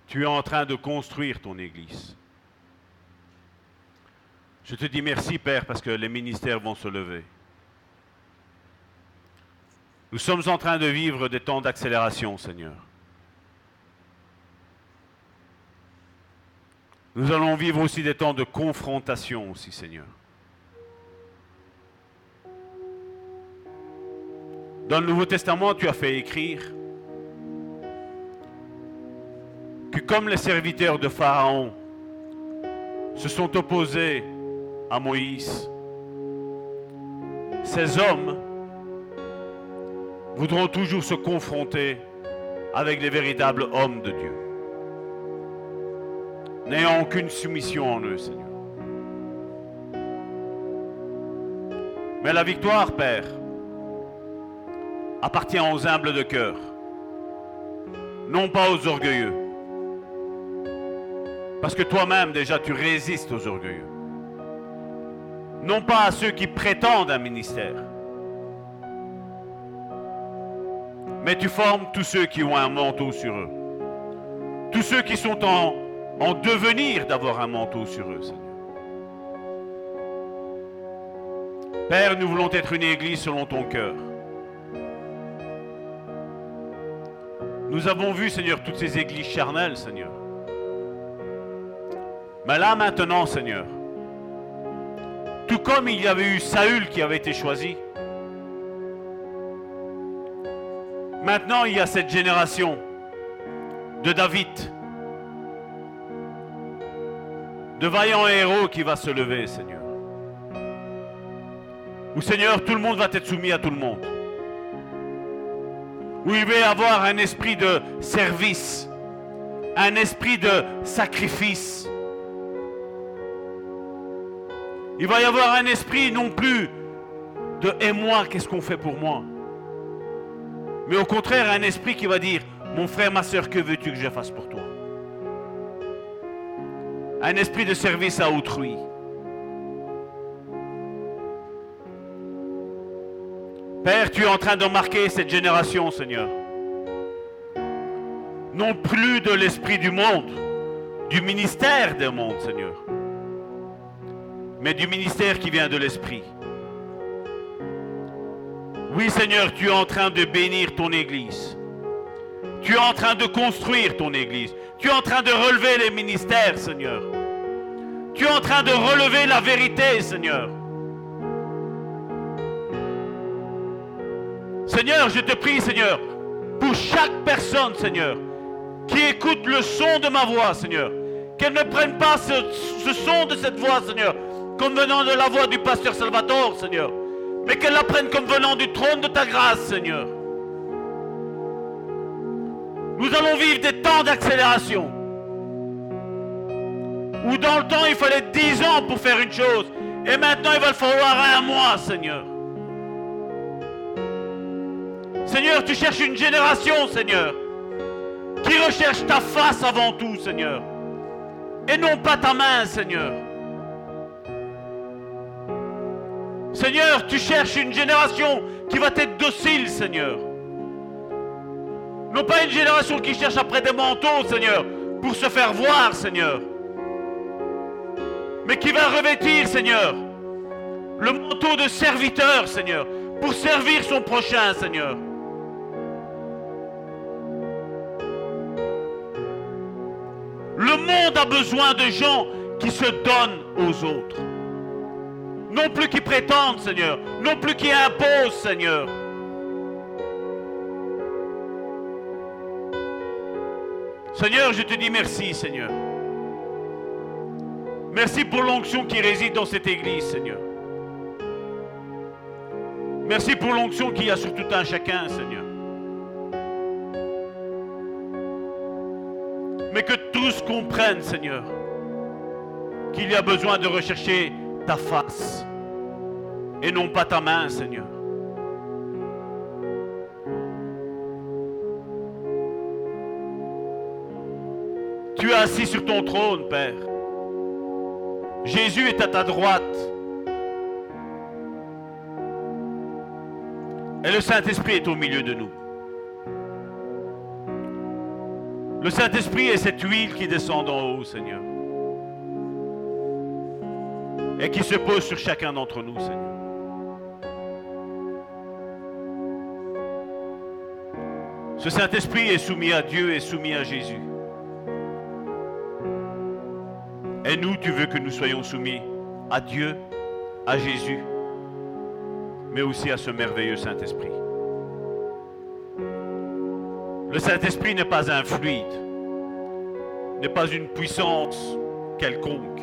Tu es en train de construire ton Église. Je te dis merci, Père, parce que les ministères vont se lever. Nous sommes en train de vivre des temps d'accélération, Seigneur. Nous allons vivre aussi des temps de confrontation aussi, Seigneur. Dans le Nouveau Testament, tu as fait écrire que comme les serviteurs de Pharaon se sont opposés à Moïse. Ces hommes voudront toujours se confronter avec les véritables hommes de Dieu. N'ayant aucune soumission en eux, Seigneur. Mais la victoire, Père, appartient aux humbles de cœur, non pas aux orgueilleux. Parce que toi-même, déjà, tu résistes aux orgueilleux. Non pas à ceux qui prétendent un ministère. Mais tu formes tous ceux qui ont un manteau sur eux. Tous ceux qui sont en, en devenir d'avoir un manteau sur eux, Seigneur. Père, nous voulons être une église selon ton cœur. Nous avons vu, Seigneur, toutes ces églises charnelles, Seigneur. Mais là maintenant, Seigneur, tout comme il y avait eu Saül qui avait été choisi, maintenant il y a cette génération de David, de vaillants héros qui va se lever, Seigneur. Où, Seigneur, tout le monde va être soumis à tout le monde. Où il va y avoir un esprit de service, un esprit de sacrifice. Il va y avoir un esprit non plus de et moi, qu'est-ce qu'on fait pour moi? Mais au contraire, un esprit qui va dire Mon frère, ma soeur, que veux-tu que je fasse pour toi? Un esprit de service à autrui. Père, tu es en train de marquer cette génération, Seigneur. Non plus de l'esprit du monde, du ministère du monde, Seigneur, mais du ministère qui vient de l'esprit. Oui, Seigneur, tu es en train de bénir ton Église. Tu es en train de construire ton Église. Tu es en train de relever les ministères, Seigneur. Tu es en train de relever la vérité, Seigneur. Seigneur, je te prie, Seigneur, pour chaque personne, Seigneur, qui écoute le son de ma voix, Seigneur, qu'elle ne prenne pas ce, son de cette voix, Seigneur, comme venant de la voix du pasteur Salvatore, Seigneur, mais qu'elle la prenne comme venant du trône de ta grâce, Seigneur. Nous allons vivre des temps d'accélération. Où dans le temps, il fallait dix ans pour faire une chose. Et maintenant, il va falloir un mois, Seigneur. Seigneur, tu cherches une génération, Seigneur, qui recherche ta face avant tout, Seigneur. Et non pas ta main, Seigneur. Seigneur, tu cherches une génération qui va être docile, Seigneur. Non pas une génération qui cherche après des manteaux, Seigneur, pour se faire voir, Seigneur. Mais qui va revêtir, Seigneur, le manteau de serviteur, Seigneur, pour servir son prochain, Seigneur. Le monde a besoin de gens qui se donnent aux autres. Non plus qui prétendent, Seigneur. Non plus qui imposent, Seigneur. Seigneur, je te dis merci, Seigneur. Merci pour l'onction qui réside dans cette église, Seigneur. Merci pour l'onction qu'il y a sur tout un chacun, Seigneur. Mais que tous comprennent, Seigneur, qu'il y a besoin de rechercher ta face et non pas ta main, Seigneur. Tu es assis sur ton trône, Père. Jésus est à ta droite. Et le Saint-Esprit est au milieu de nous. Le Saint-Esprit est cette huile qui descend d'en haut, Seigneur. Et qui se pose sur chacun d'entre nous, Seigneur. Ce Saint-Esprit est soumis à Dieu et soumis à Jésus. Et nous, tu veux que nous soyons soumis à Dieu, à Jésus, mais aussi à ce merveilleux Saint-Esprit. Le Saint-Esprit n'est pas un fluide, n'est pas une puissance quelconque.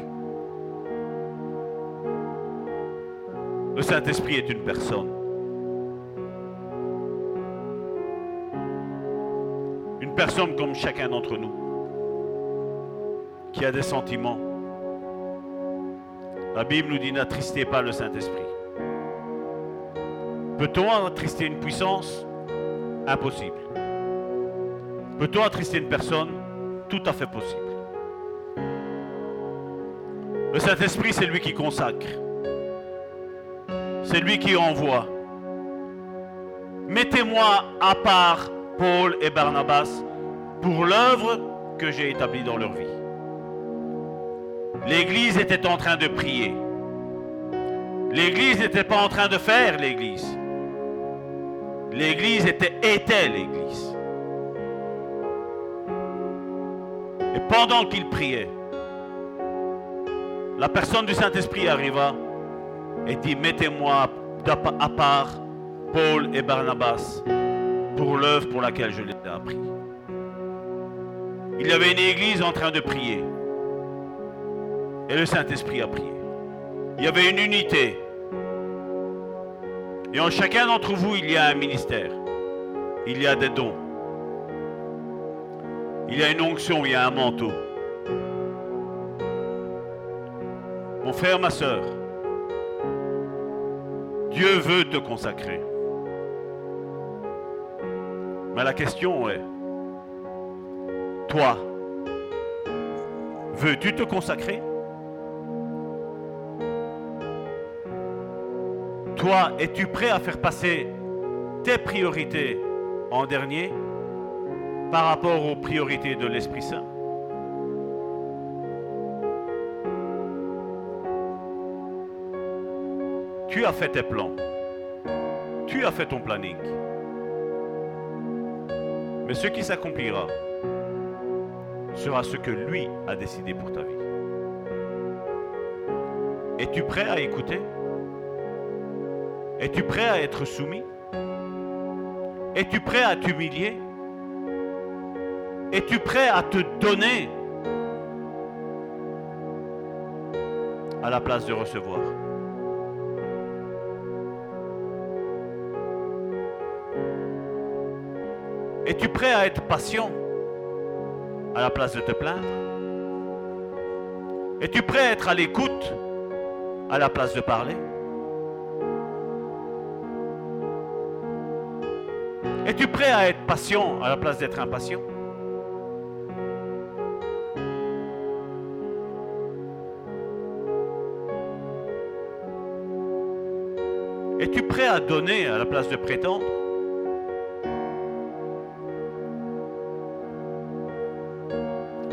Le Saint-Esprit est une personne. Une personne comme chacun d'entre nous. qui a des sentiments. La Bible nous dit n'attristez pas le Saint-Esprit. Peut-on attrister une puissance? Impossible. Peut-on attrister une personne? Tout à fait possible. Le Saint-Esprit, c'est lui qui consacre. C'est lui qui envoie. Mettez-moi à part Paul et Barnabas pour l'œuvre que j'ai établie dans leur vie. L'Église était en train de prier. L'Église n'était pas en train de faire l'Église. L'Église était, l'Église. Et pendant qu'il priait, la personne du Saint-Esprit arriva et dit, mettez-moi à part Paul et Barnabas pour l'œuvre pour laquelle je les ai appris. Il y avait une église en train de prier. Et le Saint-Esprit a prié. Il y avait une unité. Et en chacun d'entre vous, il y a un ministère. Il y a des dons. Il y a une onction, il y a un manteau. Mon frère, ma soeur, Dieu veut te consacrer. Mais la question est, toi, veux-tu te consacrer? Toi, es-tu prêt à faire passer tes priorités en dernier par rapport aux priorités de l'Esprit Saint? Tu as fait tes plans. Tu as fait ton planning. Mais ce qui s'accomplira sera ce que lui a décidé pour ta vie. Es-tu prêt à écouter? Es-tu prêt à être soumis? Es-tu prêt à t'humilier? Es-tu prêt à te donner? À la place de recevoir. Es-tu prêt à être patient? À la place de te plaindre? Es-tu prêt à être à l'écoute? À la place de parler? Es-tu prêt à être patient à la place d'être impatient? Es-tu prêt à donner à la place de prétendre?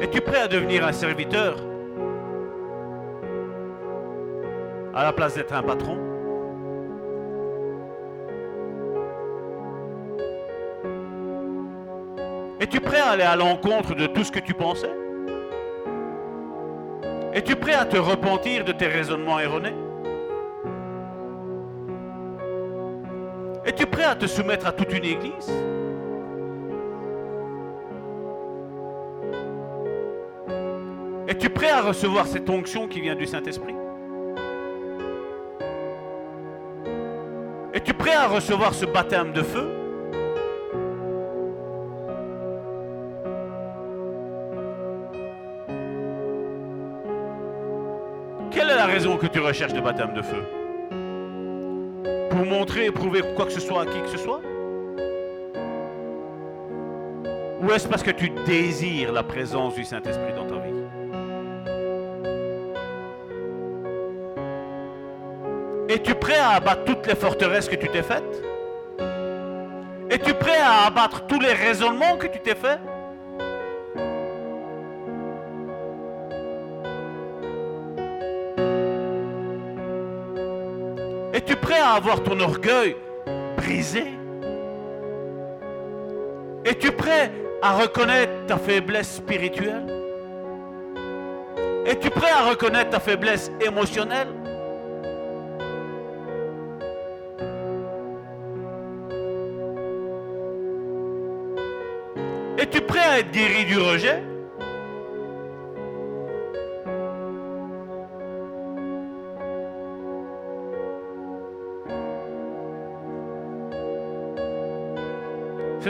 Es-tu prêt à devenir un serviteur à la place d'être un patron? Es-tu prêt à aller à l'encontre de tout ce que tu pensais? Es-tu prêt à te repentir de tes raisonnements erronés? Es-tu prêt à te soumettre à toute une église? Es-tu prêt à recevoir cette onction qui vient du Saint-Esprit? Es-tu prêt à recevoir ce baptême de feu? Que tu recherches le baptême de feu. Pour montrer et prouver quoi que ce soit à qui que ce soit? Ou est-ce parce que tu désires la présence du Saint-Esprit dans ta vie? Es-tu prêt à abattre toutes les forteresses que tu t'es faites? Es-tu prêt à abattre tous les raisonnements que tu t'es faits? À avoir ton orgueil brisé. Es-tu prêt à reconnaître ta faiblesse spirituelle? Es-tu prêt à reconnaître ta faiblesse émotionnelle? Es-tu prêt à être guéri du rejet?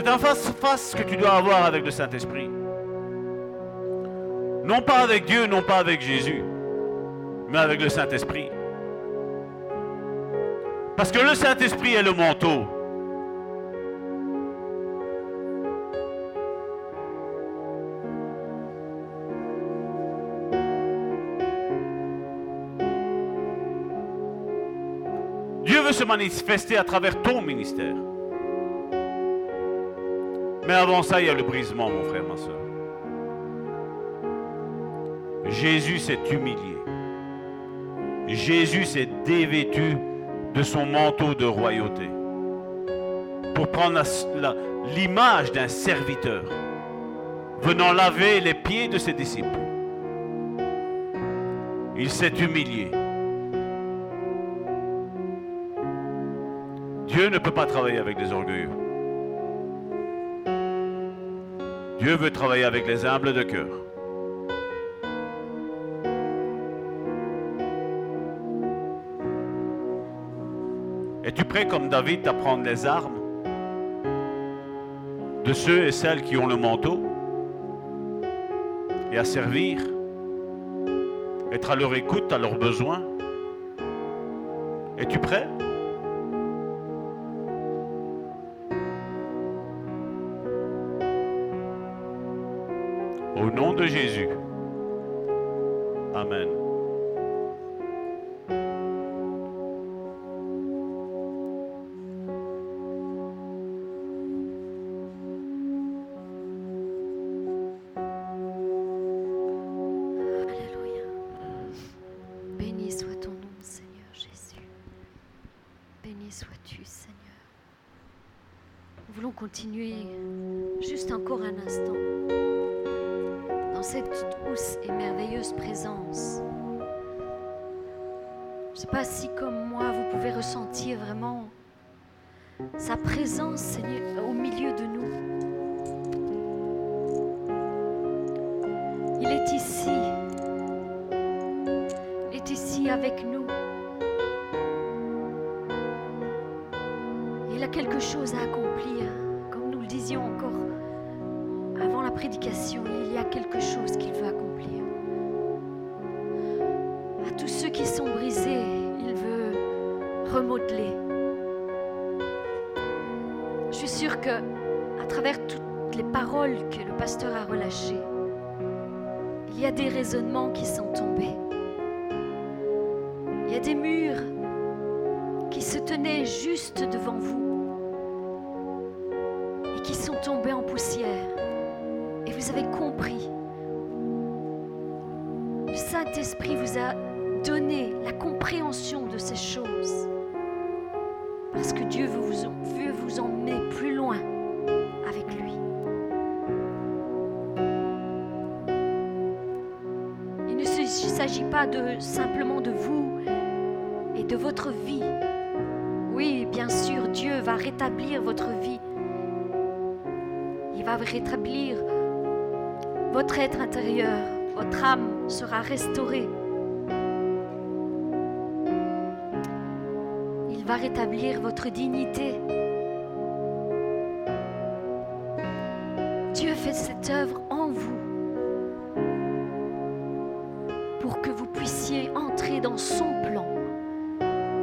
C'est un face-face que tu dois avoir avec le Saint-Esprit. Non pas avec Dieu, non pas avec Jésus, mais avec le Saint-Esprit. Parce que le Saint-Esprit est le manteau. Dieu veut se manifester à travers ton ministère. Mais avant ça, il y a le brisement, mon frère, ma soeur. Jésus s'est humilié. Jésus s'est dévêtu de son manteau de royauté pour prendre l'image d'un serviteur venant laver les pieds de ses disciples. Il s'est humilié. Dieu ne peut pas travailler avec des orgueilleux. Dieu veut travailler avec les humbles de cœur. Es-tu prêt comme David à prendre les armes de ceux et celles qui ont le manteau et à servir, être à leur écoute, à leurs besoins? Es-tu prêt? Seigneur. Nous voulons continuer juste encore un instant dans cette douce et merveilleuse présence. Je ne sais pas si comme moi vous pouvez ressentir vraiment sa présence au milieu de nous. Il est ici. Il est ici avec nous. Il a quelque chose à accomplir, il y a quelque chose qu'il veut accomplir. À tous ceux qui sont brisés, il veut remodeler. Je suis sûre que à travers toutes les paroles que le pasteur a relâchées, il y a des raisonnements qui sont tombés. Sera restaurée. Il va rétablir votre dignité. Dieu fait cette œuvre en vous pour que vous puissiez entrer dans son plan,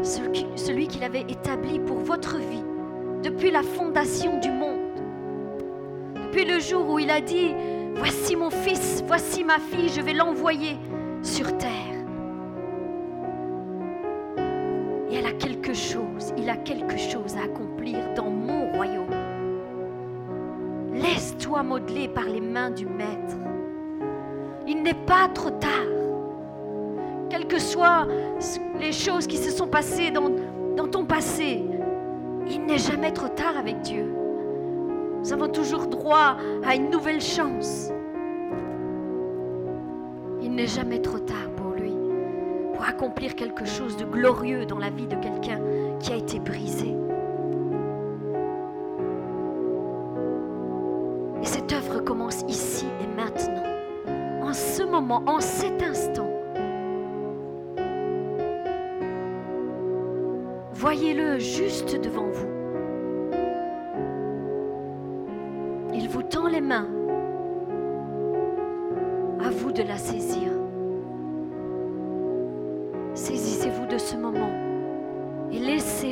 celui qu'il avait établi pour votre vie depuis la fondation du monde. Depuis le jour où il a dit, voici mon fils, voici ma fille, je vais l'envoyer sur terre. Et elle a quelque chose, il a quelque chose à accomplir dans mon royaume. Laisse-toi modeler par les mains du Maître. Il n'est pas trop tard. Quelles que soient les choses qui se sont passées dans, ton passé, il n'est jamais trop tard avec Dieu. Nous avons toujours droit à une nouvelle chance. Jamais trop tard pour lui, pour accomplir quelque chose de glorieux dans la vie de quelqu'un qui a été brisé. Et cette œuvre commence ici et maintenant, en ce moment, en cet instant. Voyez-le juste devant vous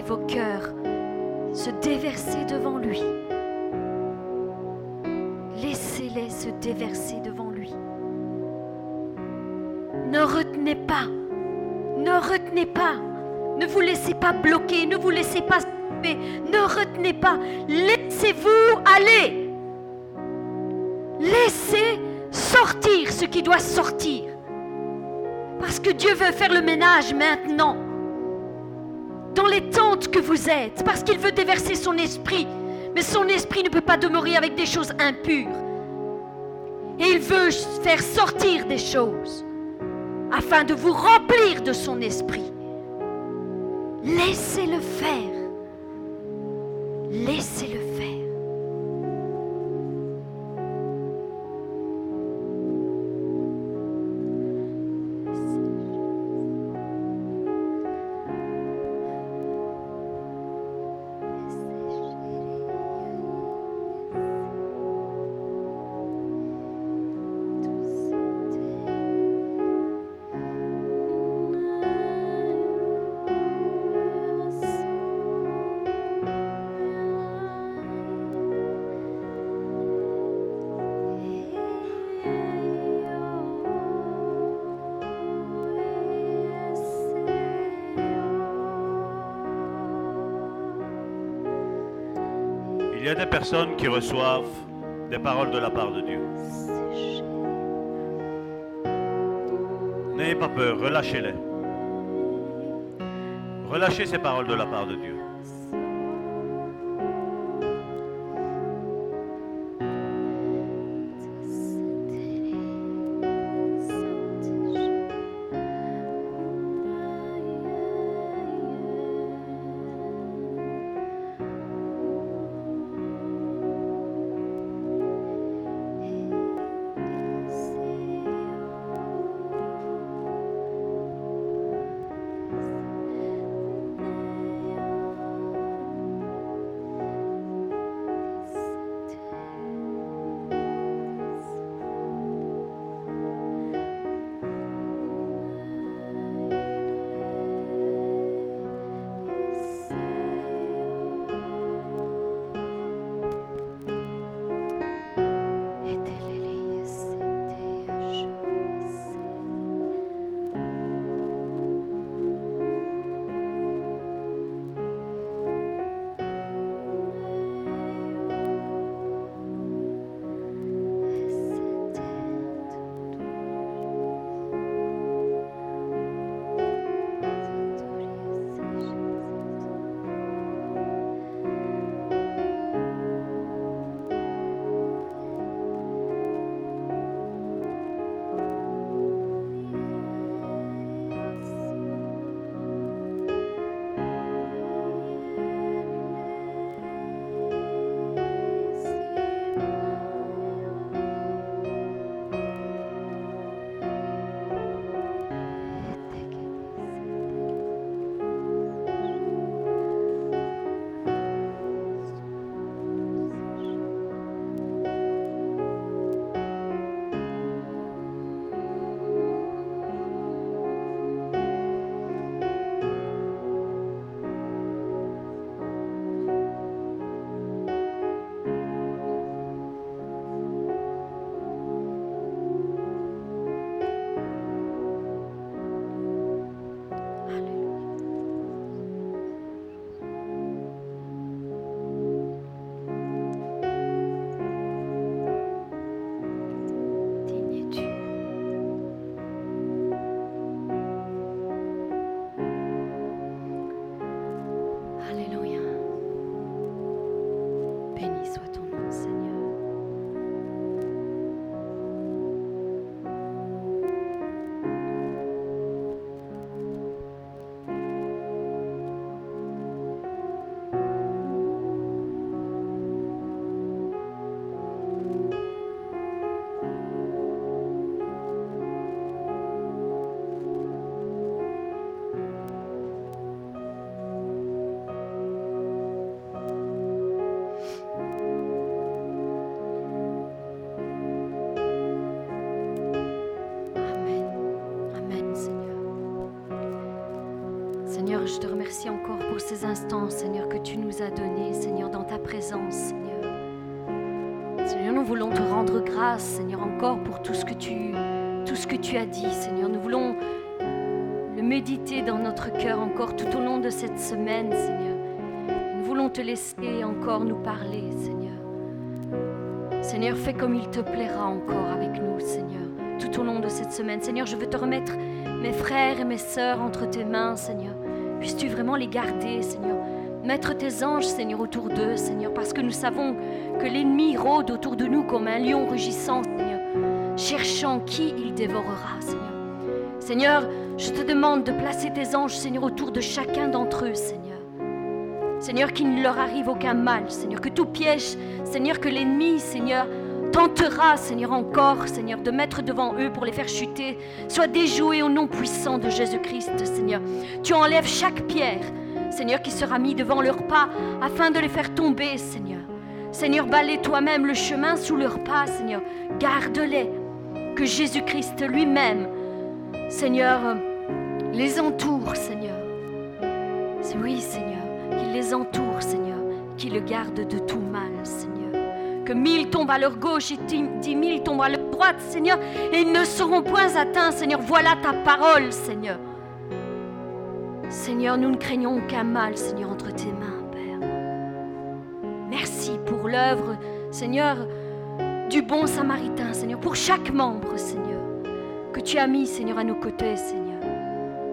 vos cœurs se déverser devant lui. Laissez-les se déverser devant lui. Ne retenez pas, ne retenez pas, ne vous laissez pas bloquer, ne vous laissez pas stopper, ne retenez pas, laissez-vous aller. Laissez sortir ce qui doit sortir. Parce que Dieu veut faire le ménage maintenant. Dans les tentes que vous êtes. Parce qu'il veut déverser son esprit. Mais son esprit ne peut pas demeurer avec des choses impures. Et il veut faire sortir des choses afin de vous remplir de son esprit. Laissez-le faire. Laissez-le Il y a des personnes qui reçoivent des paroles de la part de Dieu. N'ayez pas peur, relâchez-les. Relâchez ces paroles de la part de Dieu. Seigneur, que tu nous as donnés, Seigneur, dans ta présence, Seigneur. Seigneur, nous voulons te rendre grâce, Seigneur, encore pour tout ce que tu, tout ce que tu as dit, Seigneur. Nous voulons le méditer dans notre cœur encore tout au long de cette semaine, Seigneur. Nous voulons te laisser encore nous parler, Seigneur. Seigneur, fais comme il te plaira encore avec nous, Seigneur, tout au long de cette semaine. Seigneur, je veux te remettre mes frères et mes sœurs entre tes mains, Seigneur. Puisses-tu vraiment les garder, Seigneur? Mettre tes anges, Seigneur, autour d'eux, Seigneur, parce que nous savons que l'ennemi rôde autour de nous comme un lion rugissant, Seigneur, cherchant qui il dévorera, Seigneur. Seigneur, je te demande de placer tes anges, Seigneur, autour de chacun d'entre eux, Seigneur. Seigneur, qu'il ne leur arrive aucun mal, Seigneur, que tout piège, Seigneur, que l'ennemi, Seigneur, tentera, Seigneur, encore, Seigneur, de mettre devant eux pour les faire chuter, soit déjoué au nom puissant de Jésus-Christ, Seigneur. Tu enlèves chaque pierre, Seigneur, qui sera mis devant leurs pas afin de les faire tomber, Seigneur. Seigneur, balaie toi-même le chemin sous leurs pas, Seigneur. Garde-les. Que Jésus-Christ lui-même, Seigneur, les entoure, Seigneur. Oui, Seigneur, qu'il les entoure, Seigneur, qu'il le garde de tout mal, Seigneur. Que mille tombent à leur gauche et dix mille tombent à leur droite, Seigneur, et ils ne seront point atteints, Seigneur. Voilà ta parole, Seigneur. Seigneur, nous ne craignons aucun mal, Seigneur, entre tes mains, Père. Merci pour l'œuvre, Seigneur, du bon samaritain, Seigneur, pour chaque membre, Seigneur, que tu as mis, Seigneur, à nos côtés, Seigneur.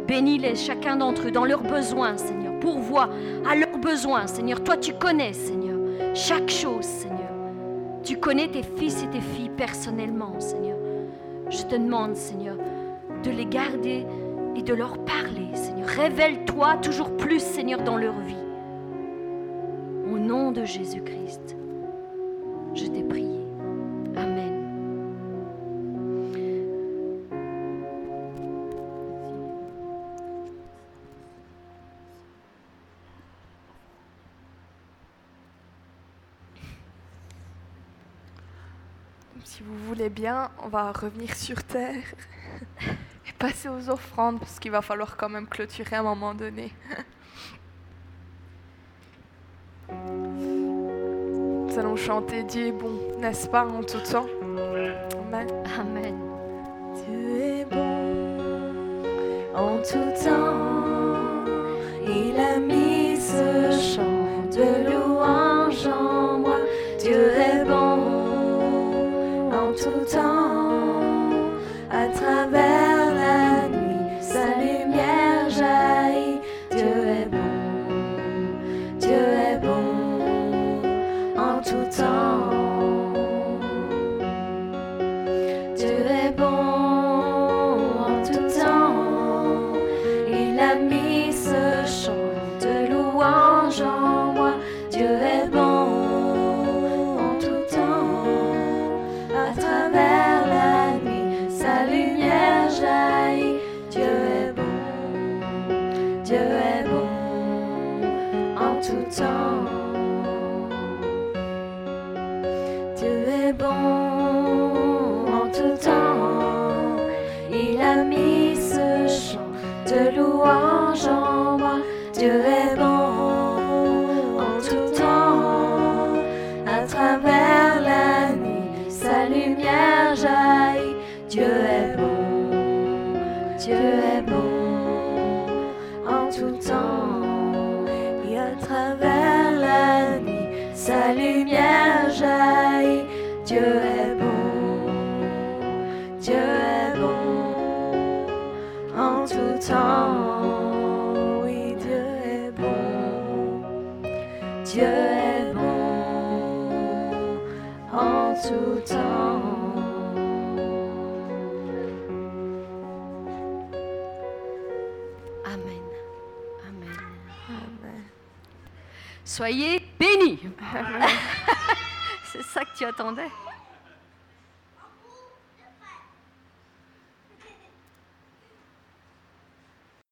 Bénis-les, chacun d'entre eux, dans leurs besoins, Seigneur. Pourvois à leurs besoins, Seigneur. Toi, tu connais, Seigneur, chaque chose, Seigneur. Tu connais tes fils et tes filles personnellement, Seigneur. Je te demande, Seigneur, de les garder et de leur parler, Seigneur. Révèle-toi toujours plus, Seigneur, dans leur vie. Au nom de Jésus-Christ, je t'ai prié. Amen. Vous voulez bien, on va revenir sur terre et passer aux offrandes parce qu'il va falloir quand même clôturer à un moment donné. Nous allons chanter Dieu est bon, n'est-ce pas, en tout temps? Amen. Amen. Dieu est bon en tout temps. Il a mis ce chant de louange en moi. Dieu est bon en Soyez bénis. C'est ça que tu attendais